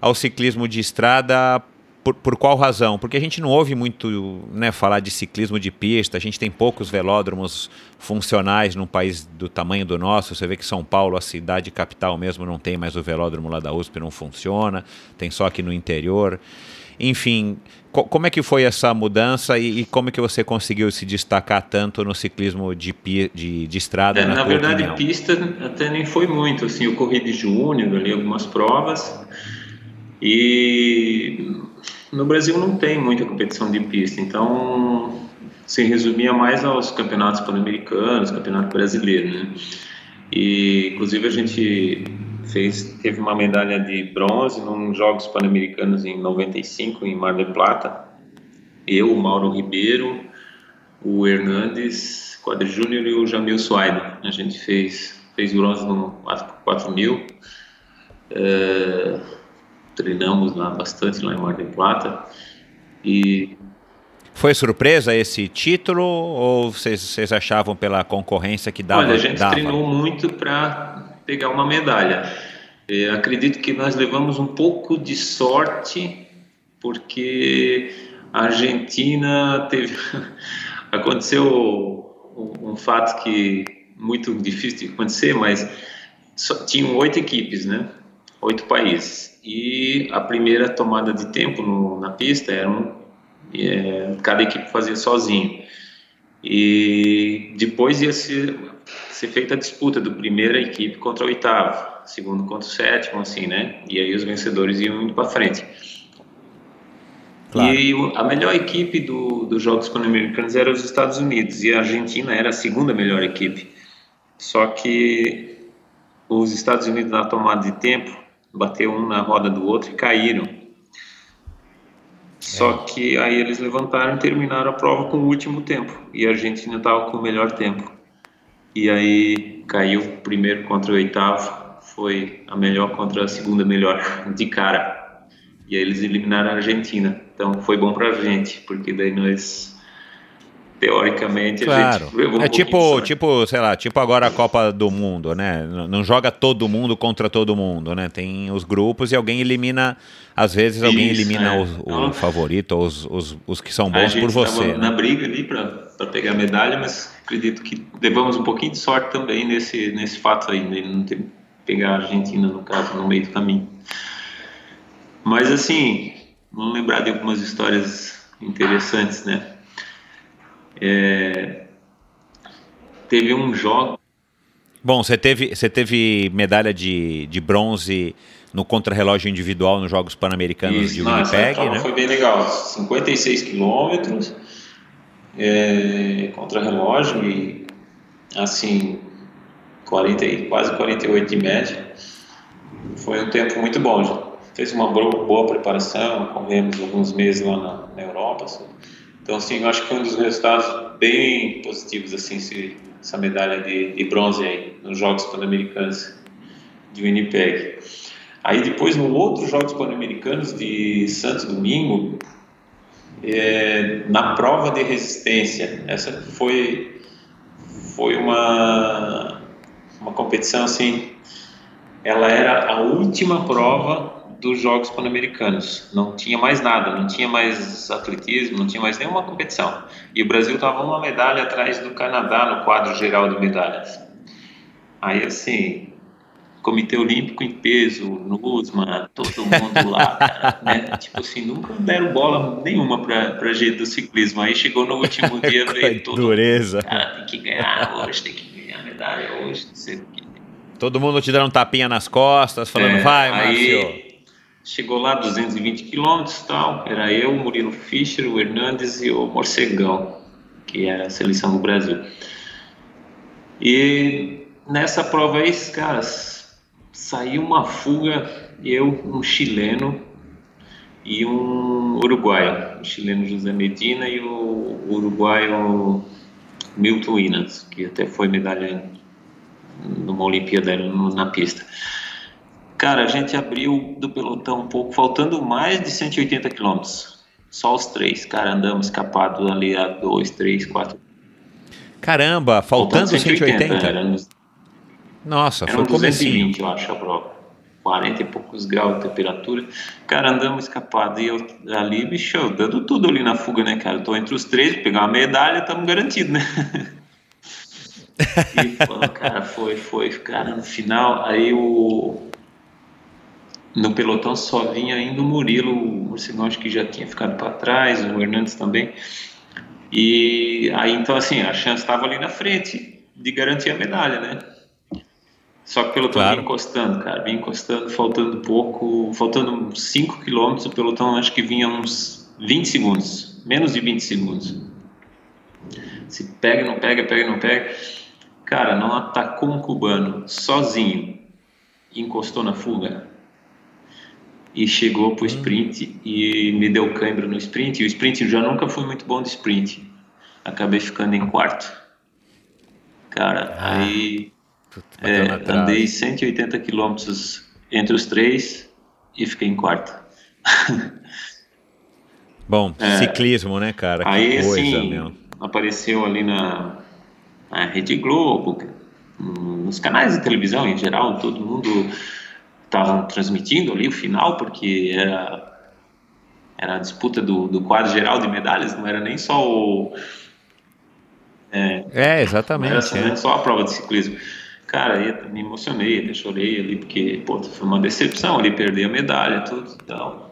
B: ao ciclismo de estrada por, por qual razão? Porque a gente não ouve muito né, falar de ciclismo de pista, a gente tem poucos velódromos funcionais num país do tamanho do nosso. Você vê que São Paulo, a cidade capital mesmo, não tem mais o velódromo lá da USP, não funciona, tem só aqui no interior. Enfim, co como é que foi essa mudança e, e, como é que você conseguiu se destacar tanto no ciclismo de, de, de estrada? É,
A: na, na verdade, opinião? pista até nem foi muito. Assim, eu corri de júnior ali algumas provas e no Brasil não tem muita competição de pista, então se resumia mais aos campeonatos pan-americanos, campeonato brasileiro, né? E inclusive a gente fez teve uma medalha de bronze nos Jogos Pan-Americanos em 95 em Mar del Plata. Eu, o Mauro Ribeiro, o Hernandes, Quadri Júnior e o Jamil Suaide. A gente fez fez bronze no 4 mil. Uh, treinamos lá bastante lá em Mar del Plata e
B: foi surpresa esse título ou vocês, vocês achavam pela concorrência que dava?
A: Olha, a gente
B: dava?
A: treinou muito para pegar uma medalha. Eu acredito que nós levamos um pouco de sorte porque a Argentina teve aconteceu um, um fato que muito difícil de acontecer, mas só, tinham oito equipes, né? Oito países. E a primeira tomada de tempo no, na pista era um, é, cada equipe fazia sozinho. E depois ia ser, ser feita a disputa do primeira equipe contra a oitava, segundo contra o sétimo, assim, né? E aí os vencedores iam indo para frente. Claro. E a melhor equipe do, dos Jogos Pan-Americanos era os Estados Unidos e a Argentina era a segunda melhor equipe. Só que os Estados Unidos na tomada de tempo bateu um na roda do outro e caíram. Só é. que aí eles levantaram e terminaram a prova com o último tempo e a Argentina estava com o melhor tempo. E aí caiu o primeiro contra o oitavo, foi a melhor contra a segunda melhor de cara. E aí eles eliminaram a Argentina. Então foi bom pra gente, porque daí nós teoricamente
B: claro. a gente é tipo tipo sei lá tipo agora a Copa do Mundo né não joga todo mundo contra todo mundo né tem os grupos e alguém elimina às vezes alguém Isso, elimina é. o, o então, favorito ou os, os, os que são bons por você
A: né? na briga ali para pegar a medalha mas acredito que levamos um pouquinho de sorte também nesse nesse fato aí né? não ter pegar a Argentina no caso no meio do caminho mas assim vamos lembrar de algumas histórias interessantes, né? É, teve um jogo.
B: Bom, você teve, você teve medalha de, de bronze no contrarrelógio individual nos Jogos Pan-Americanos de Winnipeg,
A: né? Foi bem legal, 56 quilômetros, é, contrarrelógio e assim 40, quase 48 de média. Foi um tempo muito bom. Já fez uma boa preparação, corremos alguns meses lá na, na Europa. Assim. Então, assim, eu acho que foi um dos resultados bem positivos, assim, essa medalha de, de bronze aí, nos Jogos Pan-Americanos de Winnipeg. Aí depois, no outro Jogos Pan-Americanos de Santos Domingo, é, na prova de resistência, essa foi, foi uma, uma competição, assim, ela era a última prova dos Jogos Pan-Americanos. Não tinha mais nada, não tinha mais atletismo, não tinha mais nenhuma competição. E o Brasil estava uma medalha atrás do Canadá no quadro geral de medalhas. Aí, assim, Comitê Olímpico em peso, NUSMA, todo mundo lá, cara, né? Tipo assim, nunca deram bola nenhuma para gente do ciclismo. Aí chegou no último dia, veio todo
B: dureza.
A: Cara, tem que ganhar hoje, tem que ganhar medalha hoje, não sei o que.
B: Todo mundo te dando um tapinha nas costas, falando, é, vai, Márcio.
A: Chegou lá 220 quilômetros tal, era eu, o Murilo Fischer, o Hernandes e o Morcegão, que era a seleção do Brasil. E nessa prova aí, caras, saiu uma fuga, eu, um chileno e um uruguaio, o chileno José Medina e o uruguaio Milton Inas, que até foi medalha numa Olimpíada na pista. Cara, a gente abriu do pelotão um pouco, faltando mais de 180 quilômetros. Só os três, cara, andamos escapados ali a dois, três, quatro.
B: Caramba, faltando, faltando 180? 180 era, Nossa, foi comecinho.
A: eu acho, a prova. 40 e poucos graus de temperatura. Cara, andamos escapados. E eu ali, bicho, dando tudo ali na fuga, né, cara? Eu tô entre os três, pegar uma medalha, estamos garantidos, né? e, cara, foi, foi, cara, no final, aí o, no pelotão só vinha ainda o Murilo, o Morcegão acho que já tinha ficado para trás, o Hernandes também. E aí então assim, a chance estava ali na frente de garantir a medalha, né? Só que o pelotão claro. vinha encostando, cara, vinha encostando, faltando pouco, faltando 5 quilômetros, o pelotão acho que vinha uns 20 segundos, menos de 20 segundos. Se pega, não pega, pega, não pega. Cara, não atacou um cubano sozinho e encostou na fuga e chegou para o sprint e me deu cãibra no sprint. E o sprint eu já nunca fui muito bom de sprint. Acabei ficando em quarto. Cara, ah, aí é, andei 180 quilômetros entre os três e fiquei em quarto.
B: Bom, é, ciclismo, né, cara?
A: Que aí, coisa, assim, meu. apareceu ali na, na Rede Globo, nos canais de televisão em geral, todo mundo estavam transmitindo ali o final, porque era, era a disputa do, do quadro geral de medalhas, não era nem só o.
B: É, é exatamente. Não
A: era
B: é.
A: só a prova de ciclismo. cara, eu me emocionei, até chorei ali, porque, pô, foi uma decepção ali, perder a medalha, tudo e tal.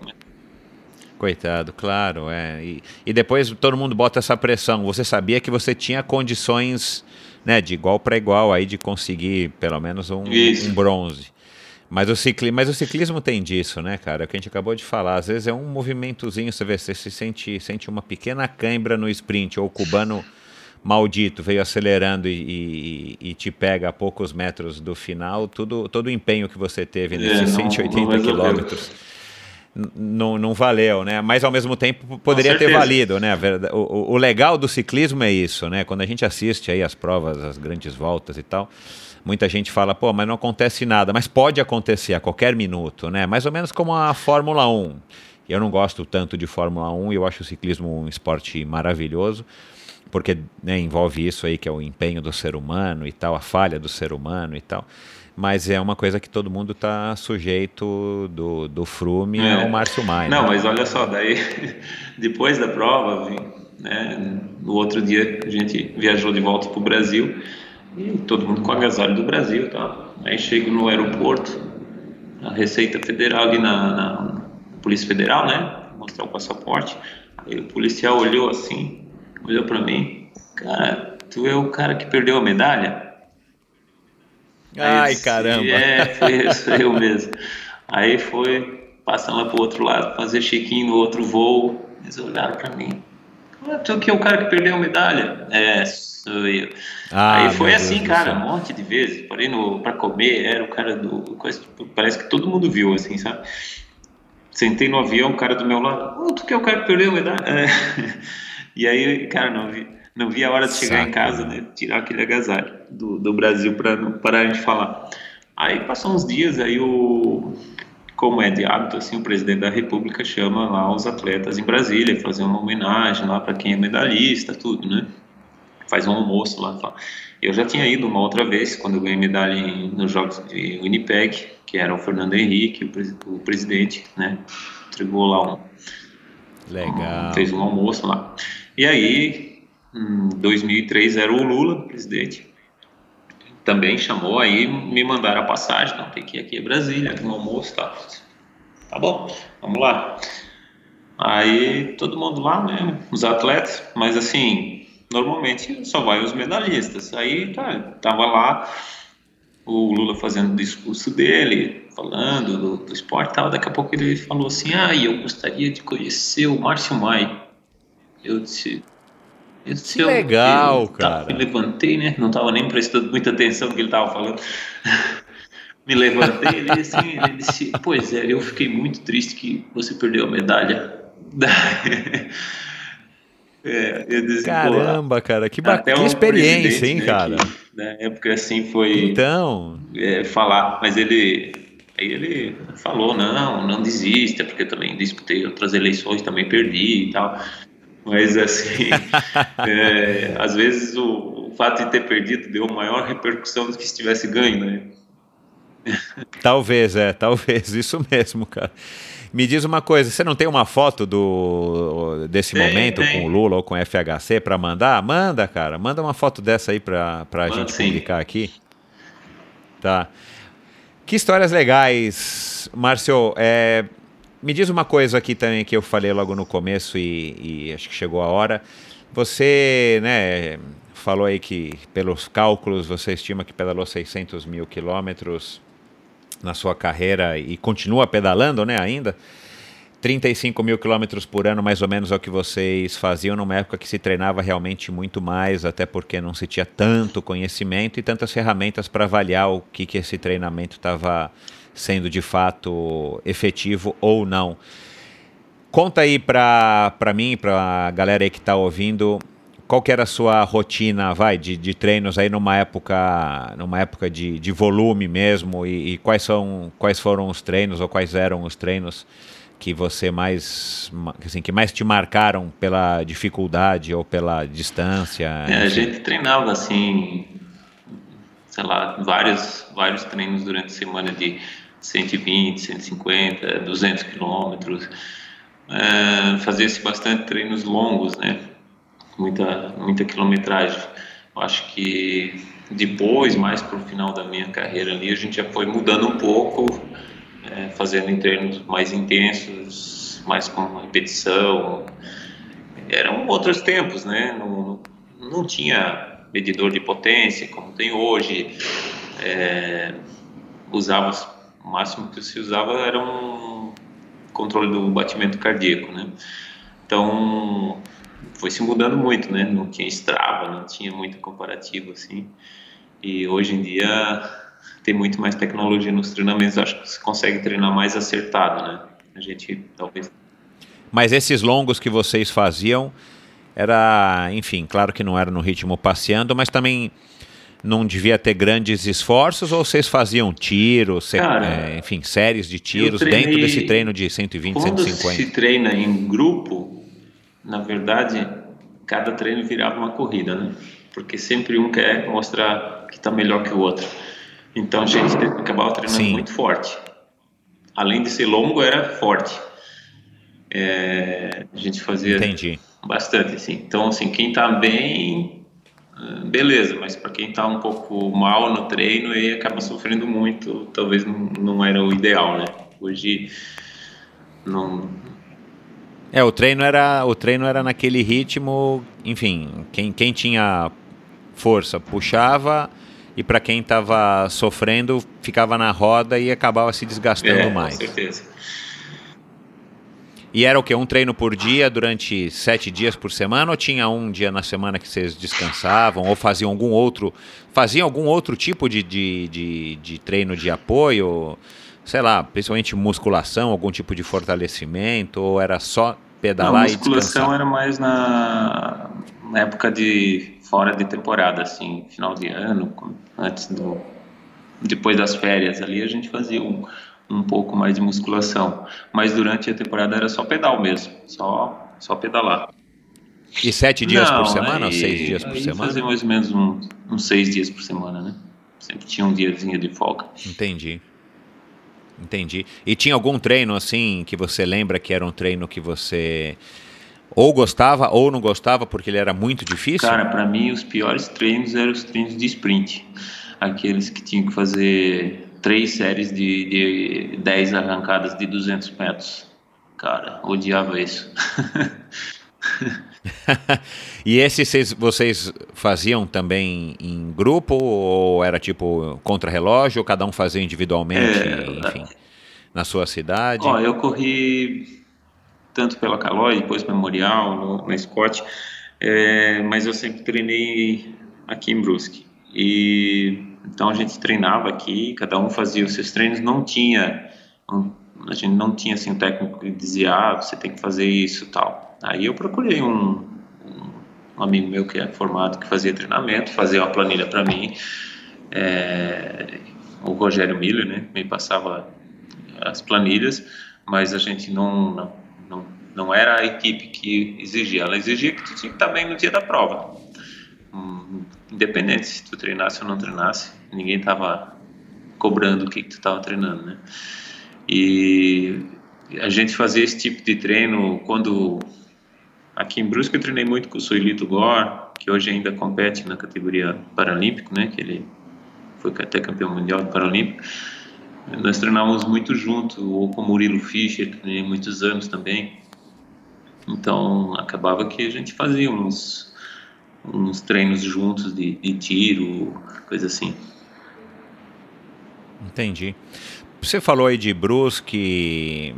B: Coitado, claro, é. E, e depois todo mundo bota essa pressão. Você sabia que você tinha condições, né, de igual para igual aí de conseguir pelo menos um, um bronze. Mas o, cicli, mas o ciclismo tem disso, né, cara? É o que a gente acabou de falar. Às vezes é um movimentozinho, você vê, você se sente, sente uma pequena cãibra no sprint, ou o cubano maldito veio acelerando e, e, e, te pega a poucos metros do final, tudo, todo o empenho que você teve nesses é, 180 quilômetros não, não valeu, né? Mas ao mesmo tempo poderia ter valido, né? O, o, legal do ciclismo é isso, né? Quando a gente assiste aí as provas, as grandes voltas e tal, muita gente fala, pô, mas não acontece nada, mas pode acontecer a qualquer minuto, né? Mais ou menos como a Fórmula 1. Eu não gosto tanto de Fórmula 1 e eu acho o ciclismo um esporte maravilhoso, porque né, envolve isso aí que é o empenho do ser humano e tal, a falha do ser humano e tal mas é uma coisa que todo mundo está sujeito do, do Frume é. ao Márcio Maia.
A: Não, né? mas olha só, daí depois da prova, né, no outro dia a gente viajou de volta para o Brasil e todo mundo com agasalho do Brasil, tá? Aí chego no aeroporto, a Receita Federal ali na, na Polícia Federal, né? Mostrar o passaporte. Aí o policial olhou assim, olhou para mim, cara, tu é o cara que perdeu a medalha?
B: Ai, disse, caramba.
A: É, foi isso, eu mesmo. Aí foi, passando lá pro outro lado, fazer check-in no outro voo. Eles olharam para mim. Tu que é o cara que perdeu a medalha? É, sou eu. Ah, Aí foi assim, Deus cara, um monte de vezes. Parei no, pra comer, era o cara do. Parece que todo mundo viu, assim, sabe? Sentei no avião, o cara do meu lado. Oh, tu que é o cara que perdeu a medalha? É. E aí, cara, não vi não vi a hora de chegar Saca. em casa, né, tirar aquele agasalho do, do Brasil para não parar de falar. Aí passam uns dias, aí o como é de hábito, assim, o presidente da República chama lá os atletas em Brasília, fazer uma homenagem lá para quem é medalhista, tudo, né? Faz um almoço lá. Fala. Eu já tinha ido uma outra vez, quando eu ganhei medalha em, nos Jogos de Winnipeg, que era o Fernando Henrique, o, o presidente, né? Entregou lá um.
B: Legal.
A: Um, fez um almoço lá. E aí, em 2003 era o Lula, presidente. Também chamou aí, me mandaram a passagem, não, tem que ir aqui em Brasília, no almoço, tá? Tá bom, vamos lá. Aí todo mundo lá, né, os atletas, mas assim, normalmente só vai os medalhistas. Aí tá, tava lá o Lula fazendo o discurso dele, falando do, do esporte e tal. Daqui a pouco ele falou assim: Ah, eu gostaria de conhecer o Márcio Mai. Eu disse:
B: esse que legal, eu, cara.
A: me levantei, né? Não estava nem prestando muita atenção no que ele estava falando. me levantei ele, assim, ele disse: Pois é, eu fiquei muito triste que você perdeu a medalha.
B: é, disse, Caramba, cara, que, ba... que experiência, hein, né, cara? Que,
A: na época assim foi.
B: Então.
A: É, falar, mas ele. Aí ele falou: Não, não desista, porque eu também disputei outras eleições, também perdi e tal. Mas, assim, é, às vezes o, o, fato de ter perdido deu maior repercussão do que se tivesse ganho, né?
B: Talvez, é, talvez, isso mesmo, cara. Me diz uma coisa, você não tem uma foto do desse tem, momento tem. com o Lula ou com o FHC para mandar? Manda, cara, manda uma foto dessa aí para a gente sim. publicar aqui. Tá. Que histórias legais, Márcio. É, me diz uma coisa aqui também que eu falei logo no começo e, e acho que chegou a hora. Você, né, falou aí que pelos cálculos você estima que pedalou 600 mil quilômetros na sua carreira e continua pedalando, né, ainda. 35 mil quilômetros por ano, mais ou menos, é o que vocês faziam numa época que se treinava realmente muito mais, até porque não se tinha tanto conhecimento e tantas ferramentas para avaliar o que, que esse treinamento estava sendo de fato efetivo ou não. Conta aí para mim, para a galera aí que está ouvindo, qual que era a sua rotina, vai, de, de treinos aí numa época, numa época de, de volume mesmo e, e, quais são, quais foram os treinos ou quais eram os treinos que você mais, assim, que mais te marcaram pela dificuldade ou pela distância?
A: É, a gente treinava assim, sei lá, vários, vários treinos durante a semana de 120, 150, 200 quilômetros. É, Fazia-se bastante treinos longos, né? Muita, muita quilometragem. acho que depois, mais para o final da minha carreira ali, a gente já foi mudando um pouco, é, fazendo treinos mais intensos, mais com repetição. Eram outros tempos, né? Não, não tinha medidor de potência como tem hoje. É, usava o máximo que se usava era um controle do batimento cardíaco, né? Então foi se mudando muito, né? Não tinha Strava, não tinha muito comparativo assim. E hoje em dia tem muito mais tecnologia nos treinamentos, acho que se consegue treinar mais acertado, né? A gente talvez.
B: Mas esses longos que vocês faziam era, enfim, claro que não era no ritmo passeando, mas também não devia ter grandes esforços ou vocês faziam tiros, é, enfim, séries de tiros treinei, dentro desse treino de 120,
A: quando
B: 150?
A: se treina em grupo, na verdade, cada treino virava uma corrida, né? Porque sempre um quer mostrar que está melhor que o outro. Então a gente acabava treinando Sim. muito forte. Além de ser longo, era forte. É, a gente fazia
B: Entendi.
A: bastante, assim. Então, assim, quem está bem, beleza, mas para quem está um pouco mal no treino, aí acaba sofrendo muito. Talvez não, não era o ideal, né? Hoje não,
B: é, o treino era, o treino era naquele ritmo, enfim, quem, quem tinha força puxava e para quem estava sofrendo ficava na roda e acabava se desgastando
A: é,
B: mais.
A: Com certeza.
B: E era o que? Um treino por dia durante sete dias por semana ou tinha um dia na semana que vocês descansavam ou faziam algum outro faziam algum outro tipo de, de, de, de treino de apoio? sei lá, principalmente musculação, algum tipo de fortalecimento, ou era só pedalar Não,
A: musculação era mais na, na época de fora de temporada, assim, final de ano, antes do depois das férias ali a gente fazia um, um pouco mais de musculação, mas durante a temporada era só pedal mesmo, só só pedalar.
B: E sete dias Não, por semana, ou seis dias por semana?
A: Fazia mais ou menos um, uns seis dias por semana, né? Sempre tinha um diazinho de folga.
B: Entendi. Entendi. E tinha algum treino assim que você lembra que era um treino que você ou gostava ou não gostava porque ele era muito difícil?
A: Cara, para mim os piores treinos eram os treinos de sprint. Aqueles que tinham que fazer três séries de, de 10 arrancadas de 200 metros. Cara, odiava isso.
B: e esses vocês, vocês faziam também em grupo ou era tipo contra-relógio ou cada um fazia individualmente, é, enfim, na sua cidade?
A: Ó, eu corri tanto pela Calói, depois Memorial, no, na Scott, é, mas eu sempre treinei aqui em Brusque. E então a gente treinava aqui, cada um fazia os seus treinos, não tinha a gente não tinha assim um técnico que dizia ah, você tem que fazer isso tal Aí eu procurei um, um amigo meu que é formado, que fazia treinamento, fazia uma planilha para mim. É, o Rogério Miller, né, me passava as planilhas, mas a gente não, não, não, não era a equipe que exigia. Ela exigia que tu tinha que estar bem no dia da prova. Hum, independente se tu treinasse ou não treinasse, ninguém estava cobrando o que, que tu estava treinando, né? E a gente fazia esse tipo de treino quando Aqui em Brusque eu treinei muito com o Suelito Gore, que hoje ainda compete na categoria paralímpico, né? Que ele foi até campeão mundial do paralímpico. Nós treinávamos muito junto, ou com o Murilo Fischer, treinei muitos anos também. Então acabava que a gente fazia uns, uns treinos juntos de, de tiro, coisa assim.
B: Entendi. Você falou aí de Brusque,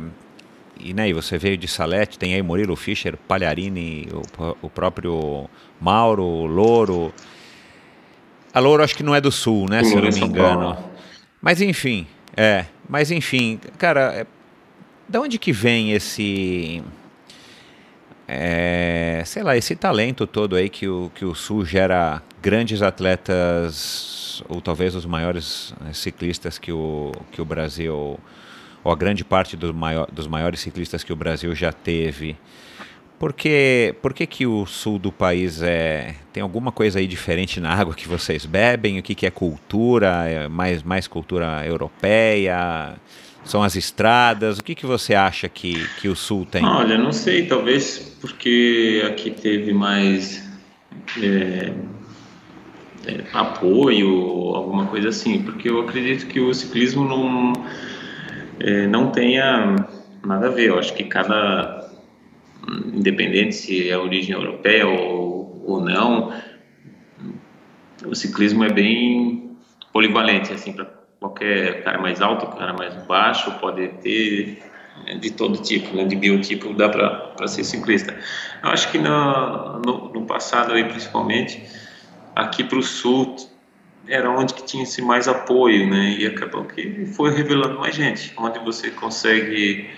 B: e, né, você veio de Salete, tem aí Murilo Fischer, Palharini, o, o próprio Mauro, Louro. A Louro acho que não é do Sul, né, se eu não me engano. Mas enfim, é, mas enfim, cara, é, da onde que vem esse é, sei lá, esse talento todo aí que o, que o Sul gera grandes atletas, ou talvez os maiores né, ciclistas que o, que o Brasil ou a grande parte do maior, dos maiores ciclistas que o Brasil já teve. Por que, por que, que o sul do país é tem alguma coisa aí diferente na água que vocês bebem? O que, que é cultura? É mais, mais cultura europeia? São as estradas? O que, que você acha que, que o sul tem?
A: Olha, não sei, talvez porque aqui teve mais é, é, apoio, alguma coisa assim, porque eu acredito que o ciclismo não, é, não tenha nada a ver. Eu acho que cada, independente se é origem europeia ou, ou não, o ciclismo é bem polivalente, assim, para qualquer cara mais alto, cara mais baixo, pode ter de todo tipo, né, de biotipo, dá para ser ciclista. Eu acho que no, no, no passado, aí, principalmente, aqui para o sul, era onde que tinha esse mais apoio, né, e acabou que foi revelando mais gente, onde você consegue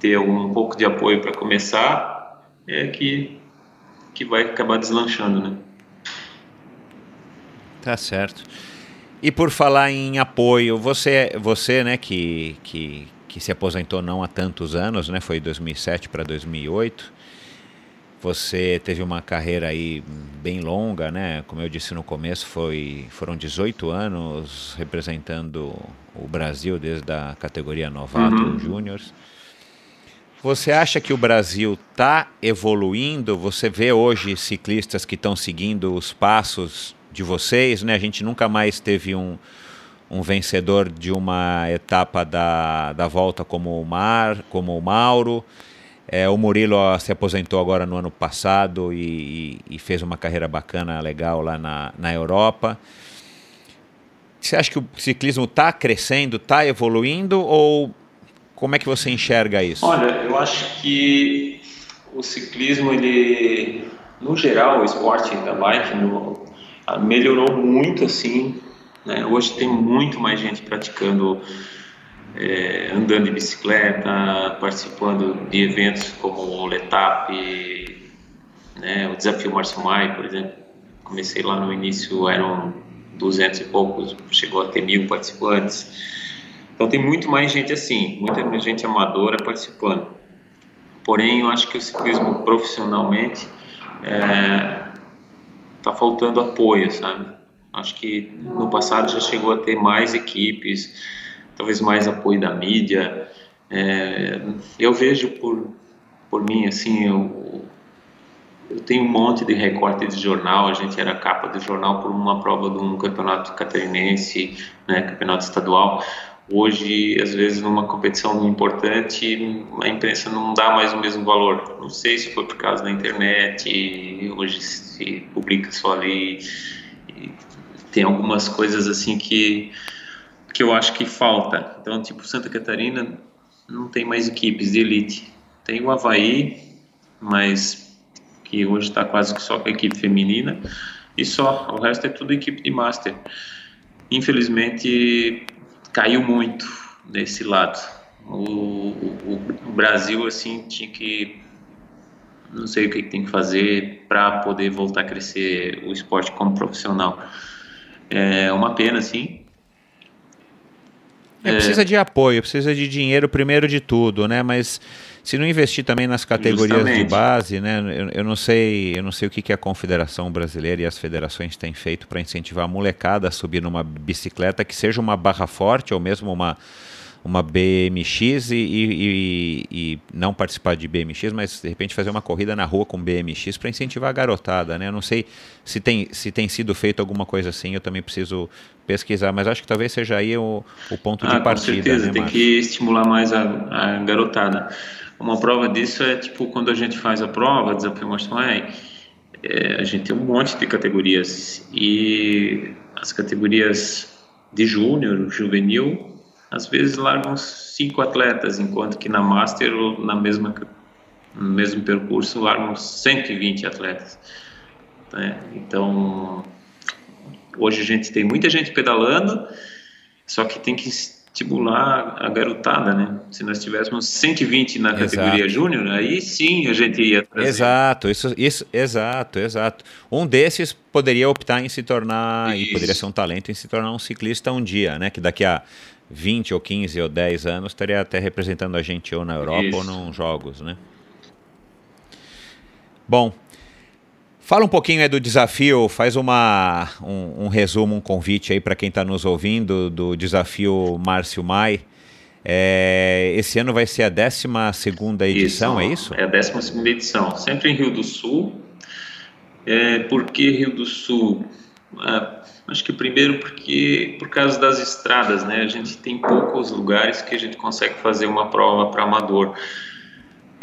A: ter um pouco de apoio para começar, é que, que vai acabar deslanchando, né.
B: Tá certo. E por falar em apoio, você, você né, que, que, que se aposentou não há tantos anos, né, foi 2007 para 2008, você teve uma carreira aí bem longa, né? Como eu disse no começo, foi, foram 18 anos representando o Brasil desde a categoria novato uhum. júniors. Você acha que o Brasil está evoluindo? Você vê hoje ciclistas que estão seguindo os passos de vocês, né? A gente nunca mais teve um, um vencedor de uma etapa da, da volta como o Mar, como o Mauro. É, o Murilo se aposentou agora no ano passado e, e, e fez uma carreira bacana, legal lá na, na Europa. Você acha que o ciclismo está crescendo, está evoluindo ou como é que você enxerga isso?
A: Olha, eu acho que o ciclismo, ele, no geral, o esporte da bike, no, melhorou muito assim. Né? Hoje tem muito mais gente praticando, é, andando de bicicleta, participando de eventos como o Letap, né? o Desafio Março Maio, por exemplo. Comecei lá no início, eram 200 e poucos, chegou a ter mil participantes. Então tem muito mais gente assim, muita gente amadora participando. Porém, eu acho que o ciclismo profissionalmente é, tá faltando apoio, sabe? Acho que no passado já chegou a ter mais equipes, talvez mais apoio da mídia. É, eu vejo por, por mim, assim, eu, eu tenho um monte de recorte de jornal, a gente era capa de jornal por uma prova de um campeonato catarinense, né, campeonato estadual. Hoje, às vezes, numa competição importante, a imprensa não dá mais o mesmo valor. Não sei se foi por causa da internet, hoje se publica só ali. tem algumas coisas assim que, que eu acho que falta. Então, tipo, Santa Catarina não tem mais equipes de elite. Tem o Havaí, mas que hoje está quase que só com a equipe feminina, e só. O resto é tudo equipe de Master. Infelizmente, caiu muito nesse lado. O, o, o, Brasil assim tinha que não sei o que tem que fazer para poder voltar a crescer o esporte como profissional. É uma pena, sim.
B: É, precisa de apoio, precisa de dinheiro primeiro de tudo, né? Mas se não investir também nas categorias Justamente. de base, né? Eu, eu, não sei, eu não sei o que, que a Confederação Brasileira e as federações têm feito para incentivar a molecada a subir numa bicicleta que seja uma barra forte ou mesmo uma uma BMX e, e, e, não participar de BMX, mas de repente fazer uma corrida na rua com BMX para incentivar a garotada, né? Eu não sei se tem, se tem sido feito alguma coisa assim, eu também preciso pesquisar, mas acho que talvez seja aí o, o ponto ah, de partida.
A: Com certeza,
B: né,
A: tem que estimular mais a, a garotada. Uma prova disso é tipo quando a gente faz a prova, desafio Mostrai, é, a gente tem um monte de categorias e as categorias de júnior, juvenil, às vezes largam cinco atletas, enquanto que na Master, na mesma, no mesmo percurso, largam 120 atletas. Né? Então, hoje a gente tem muita gente pedalando, só que tem que estimular a garotada, né? Se nós tivéssemos 120 na categoria júnior, aí sim a gente ia trazer.
B: Exato, isso, isso, exato, exato. Um desses poderia optar em se tornar, isso. e poderia ser um talento em se tornar um ciclista um dia, né? Que daqui a 20 ou 15 ou 10 anos estaria até representando a gente ou na Europa isso. ou nos jogos, né? Bom, Fala um pouquinho aí do desafio, faz uma, um, um resumo, um convite aí para quem está nos ouvindo do desafio Márcio Mai. É, esse ano vai ser a 12 edição, é isso?
A: É a 12 edição, sempre em Rio do Sul. É, por que Rio do Sul? Ah, acho que primeiro porque por causa das estradas, né? A gente tem poucos lugares que a gente consegue fazer uma prova para amador.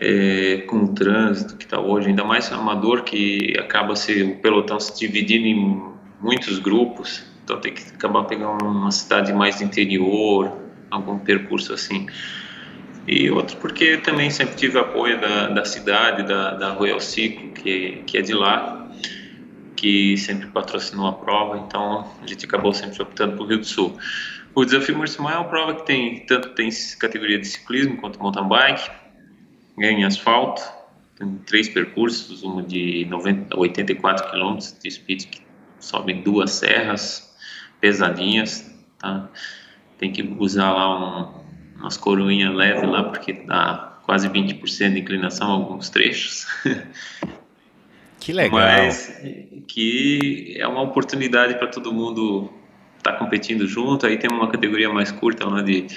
A: É, com o trânsito que está hoje, ainda mais amador que acaba se o pelotão se dividindo em muitos grupos, então tem que acabar pegando uma cidade mais interior, algum percurso assim. E outro porque também sempre tive apoio da, da cidade, da, da Royal Ciclo, que, que é de lá, que sempre patrocinou a prova, então a gente acabou sempre optando por Rio do Sul. O Desafio Marcimar é uma prova que tem tanto tem categoria de ciclismo quanto mountain bike, em asfalto, tem três percursos, uma de 90, 84 km de speed que sobe duas serras pesadinhas, tá? Tem que usar lá um, umas coroinhas leves lá porque dá quase 20% de inclinação em alguns trechos.
B: Que legal.
A: Mas que é uma oportunidade para todo mundo estar tá competindo junto. Aí tem uma categoria mais curta lá de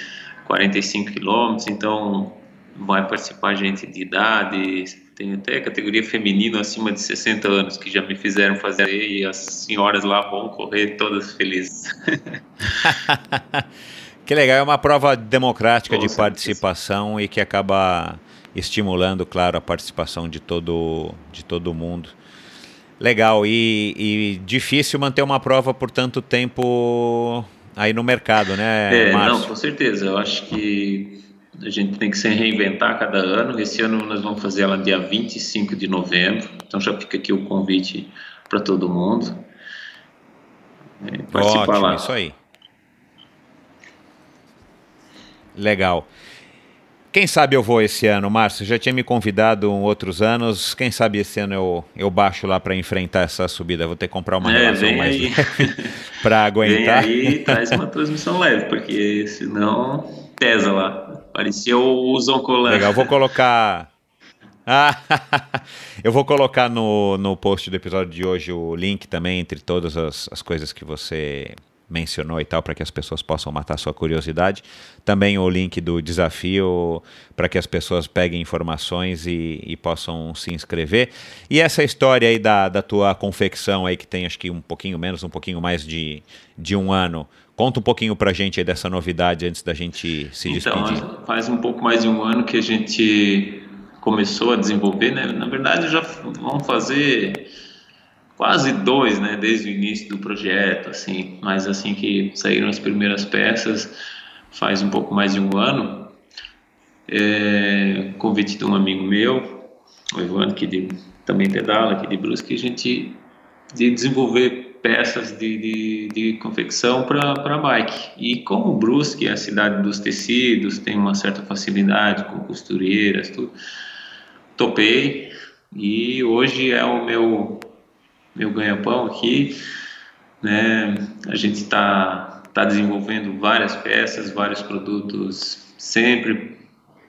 A: 45 quilômetros, então vai participar gente de idade, tem até categoria feminina acima de 60 anos que já me fizeram fazer e as senhoras lá vão correr todas felizes.
B: que legal, é uma prova democrática Com de participação e que acaba estimulando, claro, a participação de todo, de todo mundo. Legal, e, e difícil manter uma prova por tanto tempo aí no mercado, né,
A: é, Não, com certeza. Eu acho que a gente tem que se reinventar cada ano. Esse ano nós vamos fazer ela dia 25 de novembro, então já fica aqui o convite para todo mundo.
B: É, participar Ótimo, lá. isso aí. Legal. Quem sabe eu vou esse ano, Márcio? Já tinha me convidado em outros anos. Quem sabe esse ano eu, eu baixo lá para enfrentar essa subida. Vou ter que comprar uma é, relação mais para aguentar.
A: Vem aí traz uma transmissão leve, porque senão pesa lá. Parecia o Zoncolan.
B: Legal, vou colocar. Eu vou colocar no, no post do episódio de hoje o link também entre todas as, as coisas que você mencionou e tal, para que as pessoas possam matar sua curiosidade. Também o link do desafio para que as pessoas peguem informações e, e, possam se inscrever. E essa história aí da, da tua confecção aí, que tem acho que um pouquinho menos, um pouquinho mais de, de um ano. Conta um pouquinho para a gente dessa novidade antes da gente se então, despedir.
A: Então, faz um pouco mais de um ano que a gente começou a desenvolver, né? Na verdade, já vamos fazer quase dois, né, desde o início do projeto, assim, mas assim que saíram as primeiras peças, faz um pouco mais de um ano, é, convite de um amigo meu, o Ivan, que de, também pedala aqui de Brusque, a gente de desenvolver peças de, de, de confecção para bike. E como Brusque é a cidade dos tecidos, tem uma certa facilidade com costureiras, tudo, topei e hoje é o meu meu ganha-pão aqui. Né? A gente está tá desenvolvendo várias peças, vários produtos, sempre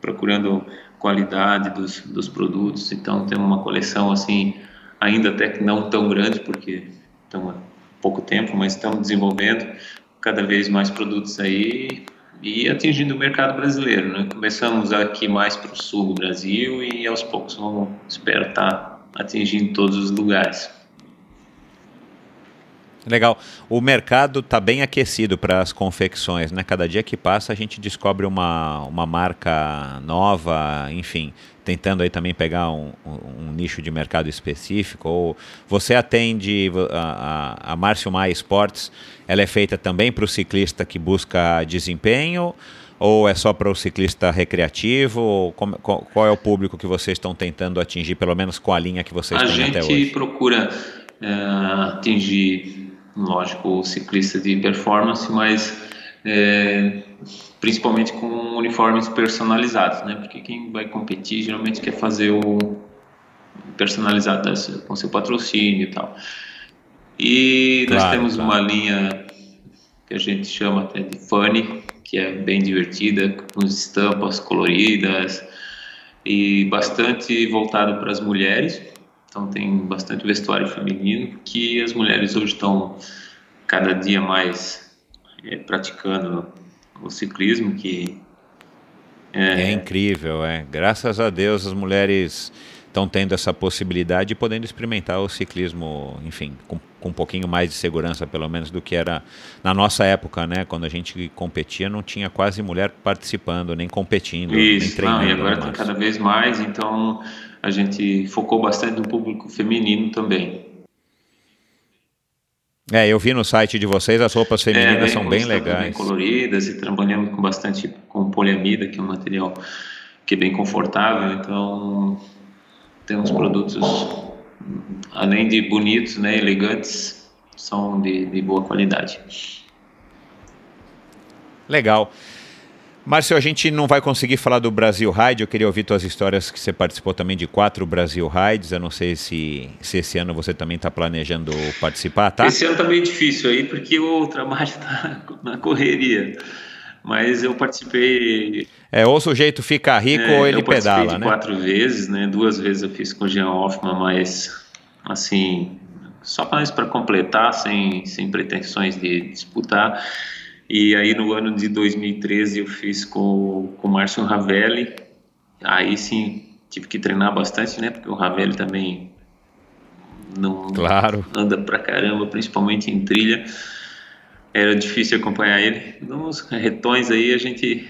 A: procurando qualidade dos, dos produtos. Então, temos uma coleção assim, ainda até não tão grande, porque há pouco tempo, mas estamos desenvolvendo cada vez mais produtos aí e atingindo o mercado brasileiro. Né? Começamos aqui mais para o sul do Brasil e aos poucos vamos, espero estar tá atingindo todos os lugares.
B: Legal. O mercado está bem aquecido para as confecções, né? Cada dia que passa a gente descobre uma, uma marca nova, enfim, tentando aí também pegar um, um, um nicho de mercado específico. Ou você atende a, a, a Márcio Maia Sports, ela é feita também para o ciclista que busca desempenho ou é só para o ciclista recreativo? Como, qual, é o público que vocês estão tentando atingir, pelo menos com a linha que vocês a têm até hoje?
A: A gente procura é, atingir lógico, ciclista de performance, mas é, principalmente com uniformes personalizados, né? Porque quem vai competir geralmente quer fazer o personalizado com seu patrocínio e tal. E nós claro, temos claro. uma linha que a gente chama até de funny, que é bem divertida, com estampas coloridas e bastante voltado para as mulheres então tem bastante vestuário feminino que as mulheres hoje estão cada dia mais é, praticando o ciclismo que
B: é... é incrível, é. Graças a Deus as mulheres estão tendo essa possibilidade e podendo experimentar o ciclismo, enfim, com, com, um pouquinho mais de segurança, pelo menos, do que era na nossa época, né? Quando a gente competia, não tinha quase mulher participando, nem competindo,
A: Isso,
B: nem treinando.
A: Não, e agora tem cada vez mais, então a gente focou bastante no público feminino também.
B: É, eu vi no site de vocês, as roupas femininas é, bem, são bem legais. Bem
A: coloridas e trabalhamos com bastante com poliamida, que é um material que é bem confortável, então temos produtos, além de bonitos, né, elegantes, são de, de boa qualidade.
B: Legal. Márcio, a gente não vai conseguir falar do Brasil Ride. Eu queria ouvir tuas histórias que você participou também de quatro Brasil Rides. Eu não sei se, se esse ano você também está planejando participar, tá?
A: Esse ano está meio difícil aí porque o trabalho está na correria. Mas eu participei.
B: É, ou o sujeito fica rico é, ou ele pedala,
A: de
B: né?
A: quatro vezes, né? Duas vezes eu fiz com o Jean Hoffman, mas assim, só para completar, sem, sem pretensões de disputar. E aí no ano de 2013 eu fiz com, com o Márcio Ravelli. Aí sim tive que treinar bastante, né? Porque o Ravelli também não
B: claro.
A: anda pra caramba, principalmente em trilha. Era difícil acompanhar ele. Nos retões aí a gente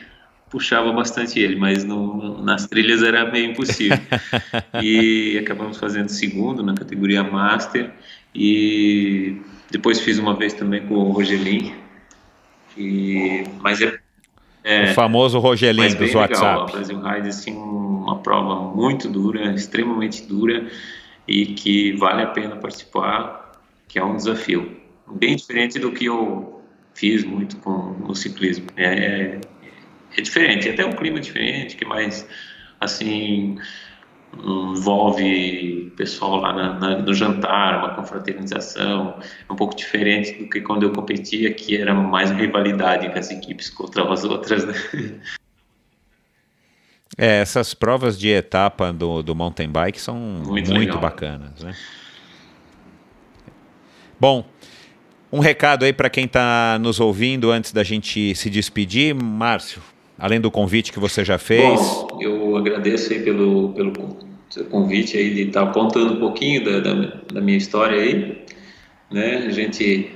A: puxava bastante ele, mas no, nas trilhas era meio impossível. e acabamos fazendo segundo na categoria Master. E depois fiz uma vez também com o Rogelin, e, mas é,
B: é, o famoso Rogelinho dos legal. WhatsApp.
A: O Brasil Ride assim uma prova muito dura, extremamente dura e que vale a pena participar, que é um desafio bem diferente do que eu fiz muito com o ciclismo. É, é diferente, até um clima diferente, que mais assim envolve pessoal lá na, na, no jantar, uma confraternização, é um pouco diferente do que quando eu competia, que era mais rivalidade com as equipes contra as outras, né?
B: É, essas provas de etapa do, do mountain bike são muito, muito bacanas, né? Bom, um recado aí para quem está nos ouvindo antes da gente se despedir, Márcio além do convite que você já fez?
A: Bom, eu agradeço aí pelo, pelo convite aí de estar tá apontando um pouquinho da, da, da, minha história aí, né? A gente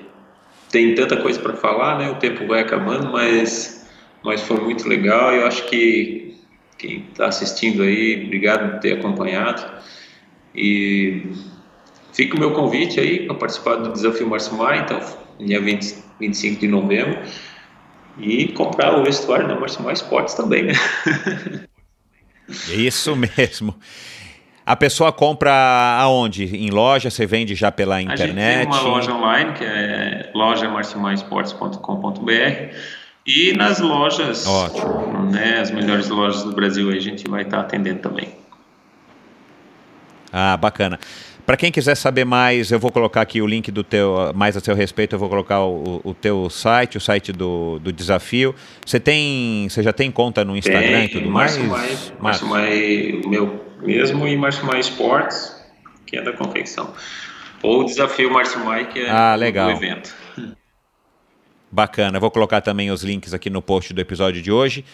A: tem tanta coisa para falar, né? O tempo vai acabando, mas, mas foi muito legal. Eu acho que quem está assistindo aí, obrigado por ter acompanhado. E fica o meu convite aí para participar do Desafio Março Mar, então, dia 20, 25 de novembro e comprar o vestuário da Marcial Esportes também, né?
B: Isso mesmo. A pessoa compra aonde? Em loja? Você vende já pela internet?
A: A gente tem uma loja online que é lojamarcimaesportes.com.br e nas lojas, Ótimo. Né, as melhores lojas do Brasil a gente vai estar atendendo também.
B: Ah, bacana. Para quem quiser saber mais, eu vou colocar aqui o link do teu, mais a seu respeito, eu vou colocar o, o teu site, o site do, do desafio. Você tem, você já tem conta no Instagram tem, e tudo mais?
A: mais? Márcio Mai, meu mesmo, e Márcio Mai Esportes, que é da confecção. Ou o desafio Márcio Mai, que é
B: ah, legal.
A: do evento.
B: Bacana, vou colocar também os links aqui no post do episódio de hoje.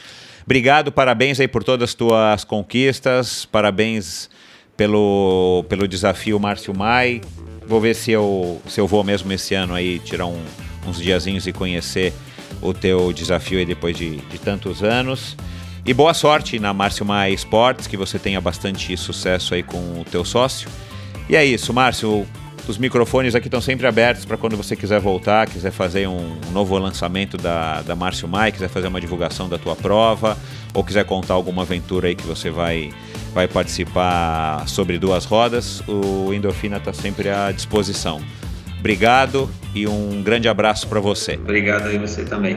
B: Obrigado, parabéns aí por todas as tuas conquistas, parabéns pelo, pelo desafio Márcio Mai. Vou ver se eu, se eu vou mesmo esse ano aí tirar um, uns diazinhos e conhecer o teu desafio aí depois de, de tantos anos. E boa sorte na Márcio Mai Esportes, que você tenha bastante sucesso aí com o teu sócio. E é isso, Márcio. Os microfones aqui estão sempre abertos para quando você quiser voltar, quiser fazer um novo lançamento da, da Márcio Mai, quiser fazer uma divulgação da tua prova, ou quiser contar alguma aventura aí que você vai vai participar sobre duas rodas, o Endorfina está sempre à disposição. Obrigado e um grande abraço para você.
A: Obrigado aí você também.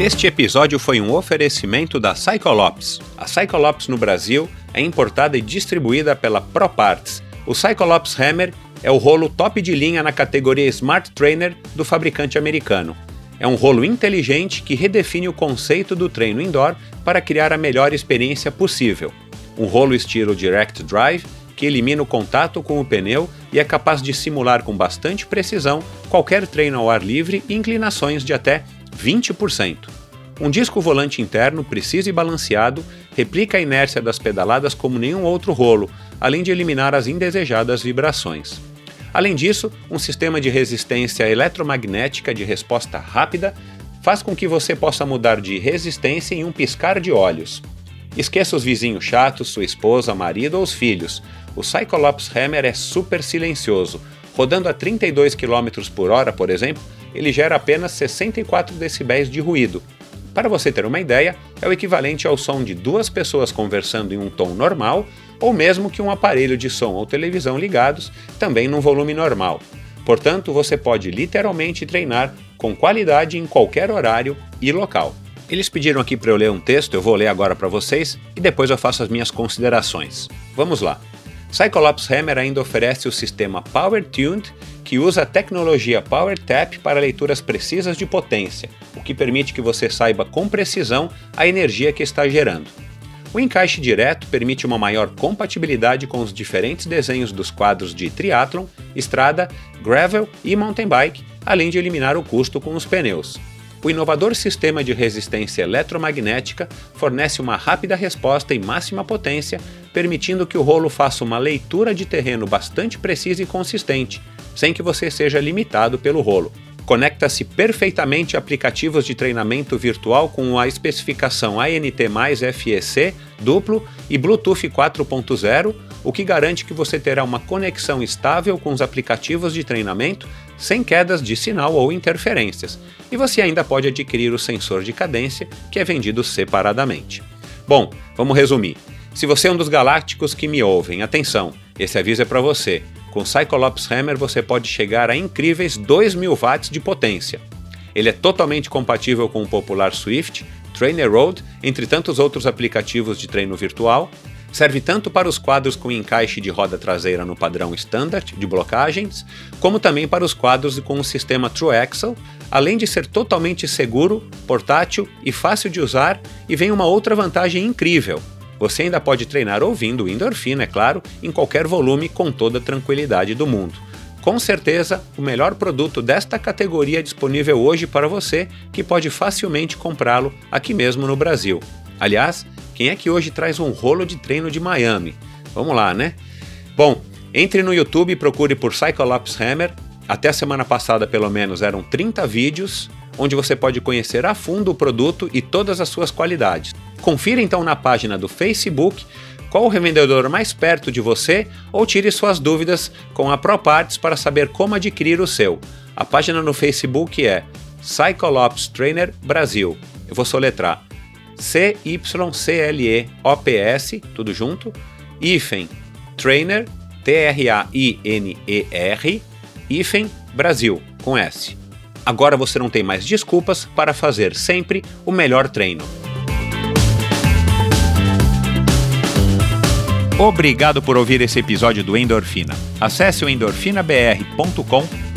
B: Este episódio foi um oferecimento da Cyclops. A Cyclops no Brasil é importada e distribuída pela ProParts. O Cyclops Hammer é o rolo top de linha na categoria Smart Trainer do fabricante americano. É um rolo inteligente que redefine o conceito do treino indoor para criar a melhor experiência possível. Um rolo estilo Direct Drive que elimina o contato com o pneu e é capaz de simular com bastante precisão qualquer treino ao ar livre e inclinações de até 20%. Um disco volante interno preciso e balanceado replica a inércia das pedaladas como nenhum outro rolo, além de eliminar as indesejadas vibrações. Além disso, um sistema de resistência eletromagnética de resposta rápida faz com que você possa mudar de resistência em um piscar de olhos. Esqueça os vizinhos chatos, sua esposa, marido ou os filhos. O Cyclops Hammer é super silencioso. Rodando a 32 km por hora, por exemplo, ele gera apenas 64 decibéis de ruído. Para você ter uma ideia, é o equivalente ao som de duas pessoas conversando em um tom normal, ou mesmo que um aparelho de som ou televisão ligados, também num volume normal. Portanto, você pode literalmente treinar com qualidade em qualquer horário e local. Eles pediram aqui para eu ler um texto, eu vou ler agora para vocês e depois eu faço as minhas considerações. Vamos lá. Cyclops Hammer ainda oferece o sistema Power Tuned, que usa a tecnologia Power Tap para leituras precisas de potência, o que permite que você saiba com precisão a energia que está gerando. O encaixe direto permite uma maior compatibilidade com os diferentes desenhos dos quadros de triathlon, estrada, gravel e mountain bike, além de eliminar o custo com os pneus. O inovador sistema de resistência eletromagnética fornece uma rápida resposta em máxima potência, permitindo que o rolo faça uma leitura de terreno bastante precisa e consistente, sem que você seja limitado pelo rolo. Conecta-se perfeitamente aplicativos de treinamento virtual com a especificação ANT FEC duplo e Bluetooth 4.0, o que garante que você terá uma conexão estável com os aplicativos de treinamento sem quedas de sinal ou interferências, e você ainda pode adquirir o sensor de cadência, que é vendido separadamente. Bom, vamos resumir. Se você é um dos galácticos que me ouvem, atenção, esse aviso é para você. Com Cyclops Hammer você pode chegar a incríveis 2000 watts de potência. Ele é totalmente compatível com o popular Swift, Trainer Road, entre tantos outros aplicativos de treino virtual, Serve tanto para os quadros com encaixe de roda traseira no padrão standard de blocagens, como também para os quadros com o sistema True Axle, além de ser totalmente seguro, portátil e fácil de usar, e vem uma outra vantagem incrível. Você ainda pode treinar ouvindo endorfina, é claro, em qualquer volume com toda a tranquilidade do mundo. Com certeza, o melhor produto desta categoria é disponível hoje para você, que pode facilmente comprá-lo aqui mesmo no Brasil. Aliás, quem é que hoje traz um rolo de treino de Miami? Vamos lá, né? Bom, entre no YouTube e procure por Cyclops Hammer. Até a semana passada, pelo menos, eram 30 vídeos onde você pode conhecer a fundo o produto e todas as suas qualidades. Confira então na página do Facebook qual o revendedor mais perto de você ou tire suas dúvidas com a ProParts para saber como adquirir o seu. A página no Facebook é Cyclops Trainer Brasil. Eu vou soletrar C-Y-C-L-E-O-P-S, tudo junto, hífen Trainer, T-R-A-I-N-E-R, hífen Brasil, com S. Agora você não tem mais desculpas para fazer sempre o melhor treino. Obrigado por ouvir esse episódio do Endorfina. Acesse o endorfinabr.com